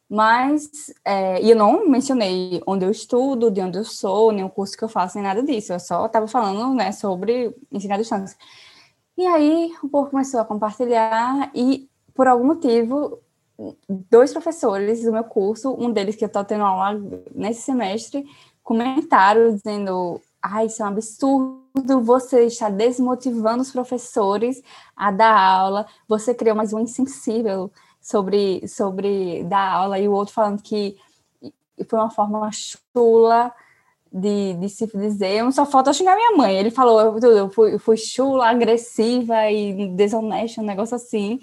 Mas, é, e eu não mencionei onde eu estudo, de onde eu sou, nem o curso que eu faço, nem nada disso. Eu só estava falando, né, sobre ensino à distância. E aí, o povo começou a compartilhar e, por algum motivo, dois professores do meu curso, um deles que eu estou tendo aula nesse semestre, comentaram dizendo: ah, isso é um absurdo, você está desmotivando os professores a dar aula, você criou mais um insensível sobre, sobre dar aula, e o outro falando que foi uma forma chula de, de se dizer, só falta xingar minha mãe. Ele falou, eu, eu fui, eu fui chula, agressiva e desonesta, um negócio assim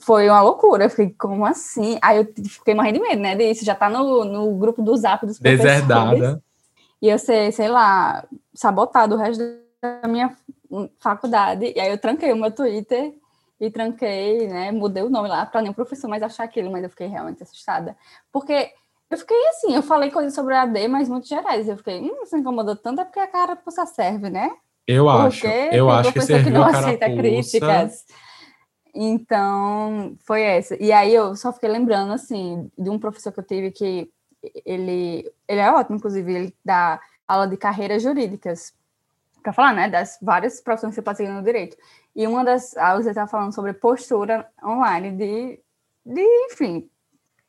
foi uma loucura. Eu fiquei, como assim? Aí eu fiquei morrendo de medo, né? Disso, já tá no, no grupo do zap dos. Deserdada. E eu sei, sei lá, sabotado o resto da minha faculdade. E aí eu tranquei o meu Twitter e tranquei, né? Mudei o nome lá para nenhum professor mais achar aquilo, mas eu fiquei realmente assustada. Porque eu fiquei assim, eu falei coisas sobre a AD, mas muito gerais. Eu fiquei, hum, se incomodou tanto é porque a cara serve, né? Eu acho. Eu acho que serviu que não aceita críticas. Então, foi essa. E aí eu só fiquei lembrando, assim, de um professor que eu tive que ele, ele é ótimo, inclusive, ele dá aula de carreiras jurídicas, para falar, né, das várias profissões que você pode seguir no direito. E uma das aulas ele estava falando sobre postura online de, de enfim,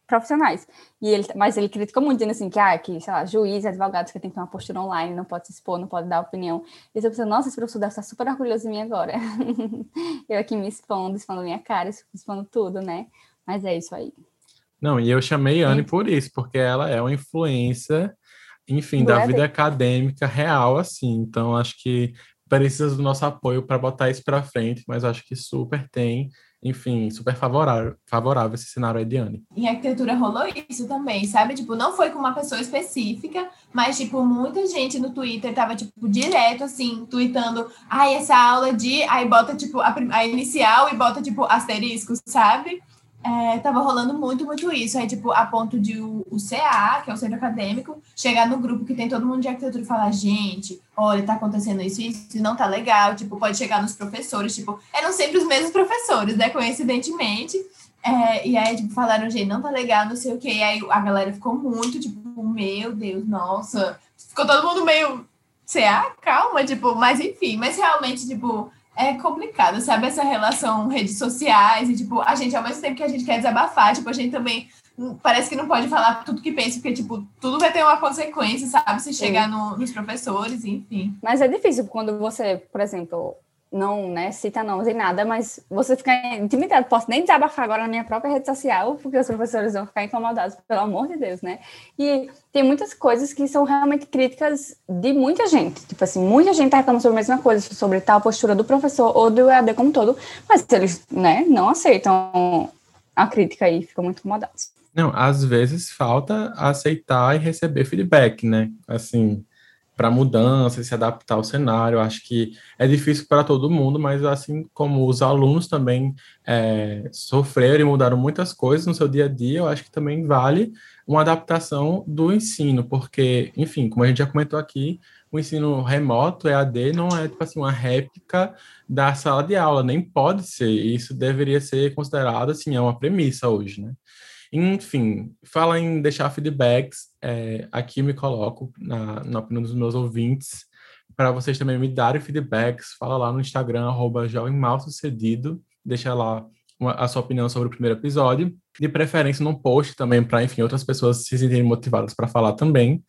profissionais. E ele, mas ele criticou muito, dizendo assim, que, ah, que, sei lá, juiz, advogados que tem que ter uma postura online, não pode se expor, não pode dar opinião. E eu pensei, nossa, esse professor deve estar super orgulhoso de mim agora. eu aqui me expondo, expondo minha cara, expondo tudo, né? Mas é isso aí. Não, e eu chamei Anne por isso, porque ela é uma influência, enfim, da vida acadêmica real, assim. Então, acho que precisa do nosso apoio para botar isso para frente, mas acho que super tem enfim, super favorável, favorável esse cenário aí de Anne. Em arquitetura rolou isso também, sabe? Tipo, não foi com uma pessoa específica, mas, tipo, muita gente no Twitter tava, tipo, direto, assim, tweetando, ai, essa aula de... Aí bota, tipo, a, a inicial e bota, tipo, asterisco, sabe? É, tava rolando muito, muito isso. Aí, tipo, a ponto de o, o, CA, que é o centro acadêmico, chegar no grupo que tem todo mundo de arquitetura e falar, gente, olha, tá acontecendo isso e isso, não tá legal. Tipo, pode chegar nos professores, tipo, eram sempre os mesmos professores, né, coincidentemente. É, e aí, tipo, falaram, gente, não tá legal, não sei o quê. E aí a galera ficou muito, tipo, meu Deus, nossa. Ficou todo mundo meio, CA, calma, tipo, mas enfim. Mas realmente, tipo, é complicado, sabe? Essa relação redes sociais e, tipo, a gente, ao mesmo tempo que a gente quer desabafar, tipo, a gente também parece que não pode falar tudo que pensa, porque, tipo, tudo vai ter uma consequência, sabe? Se chegar no, nos professores, enfim. Mas é difícil quando você, por exemplo, não né, cita nomes em nada, mas você fica intimidado. Posso nem desabafar agora na minha própria rede social, porque os professores vão ficar incomodados, pelo amor de Deus, né? E tem muitas coisas que são realmente críticas de muita gente. Tipo assim, muita gente está reclamando sobre a mesma coisa, sobre tal postura do professor ou do EAD como todo, mas eles né, não aceitam a crítica aí, ficam muito incomodados. Não, às vezes falta aceitar e receber feedback, né? Assim, para mudança, se adaptar ao cenário. Acho que é difícil para todo mundo, mas assim como os alunos também é, sofreram e mudaram muitas coisas no seu dia a dia, eu acho que também vale uma adaptação do ensino, porque, enfim, como a gente já comentou aqui, o ensino remoto, EAD, não é tipo assim, uma réplica da sala de aula, nem pode ser. Isso deveria ser considerado assim, é uma premissa hoje, né? Enfim, fala em deixar feedbacks, é, aqui me coloco na, na opinião dos meus ouvintes, para vocês também me darem feedbacks, fala lá no Instagram, arroba Sucedido, deixa lá uma, a sua opinião sobre o primeiro episódio, de preferência num post também, para, enfim, outras pessoas se sentirem motivadas para falar também.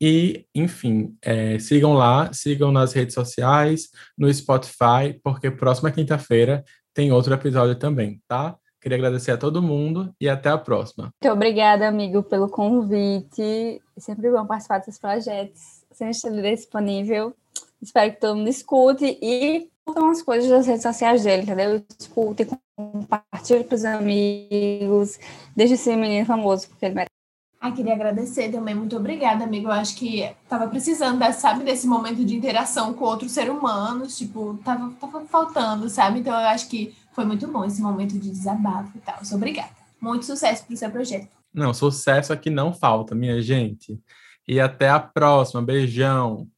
E, enfim, é, sigam lá, sigam nas redes sociais, no Spotify, porque próxima quinta-feira tem outro episódio também, tá? Queria agradecer a todo mundo e até a próxima. Muito obrigada, amigo, pelo convite. É sempre bom participar desses projetos. Sempre estou disponível. Espero que todo mundo escute e curtam as coisas das redes sociais dele, entendeu? Escute, compartilhe para os amigos. Deixe esse menino famoso, porque ele merece. Ah, queria agradecer também, muito obrigada, amigo. Eu acho que tava precisando, sabe, desse momento de interação com outros seres humanos, tipo, tava, tava faltando, sabe? Então eu acho que foi muito bom esse momento de desabafo e tal. Obrigada. Muito sucesso para o seu projeto. Não, sucesso aqui não falta, minha gente. E até a próxima. Beijão.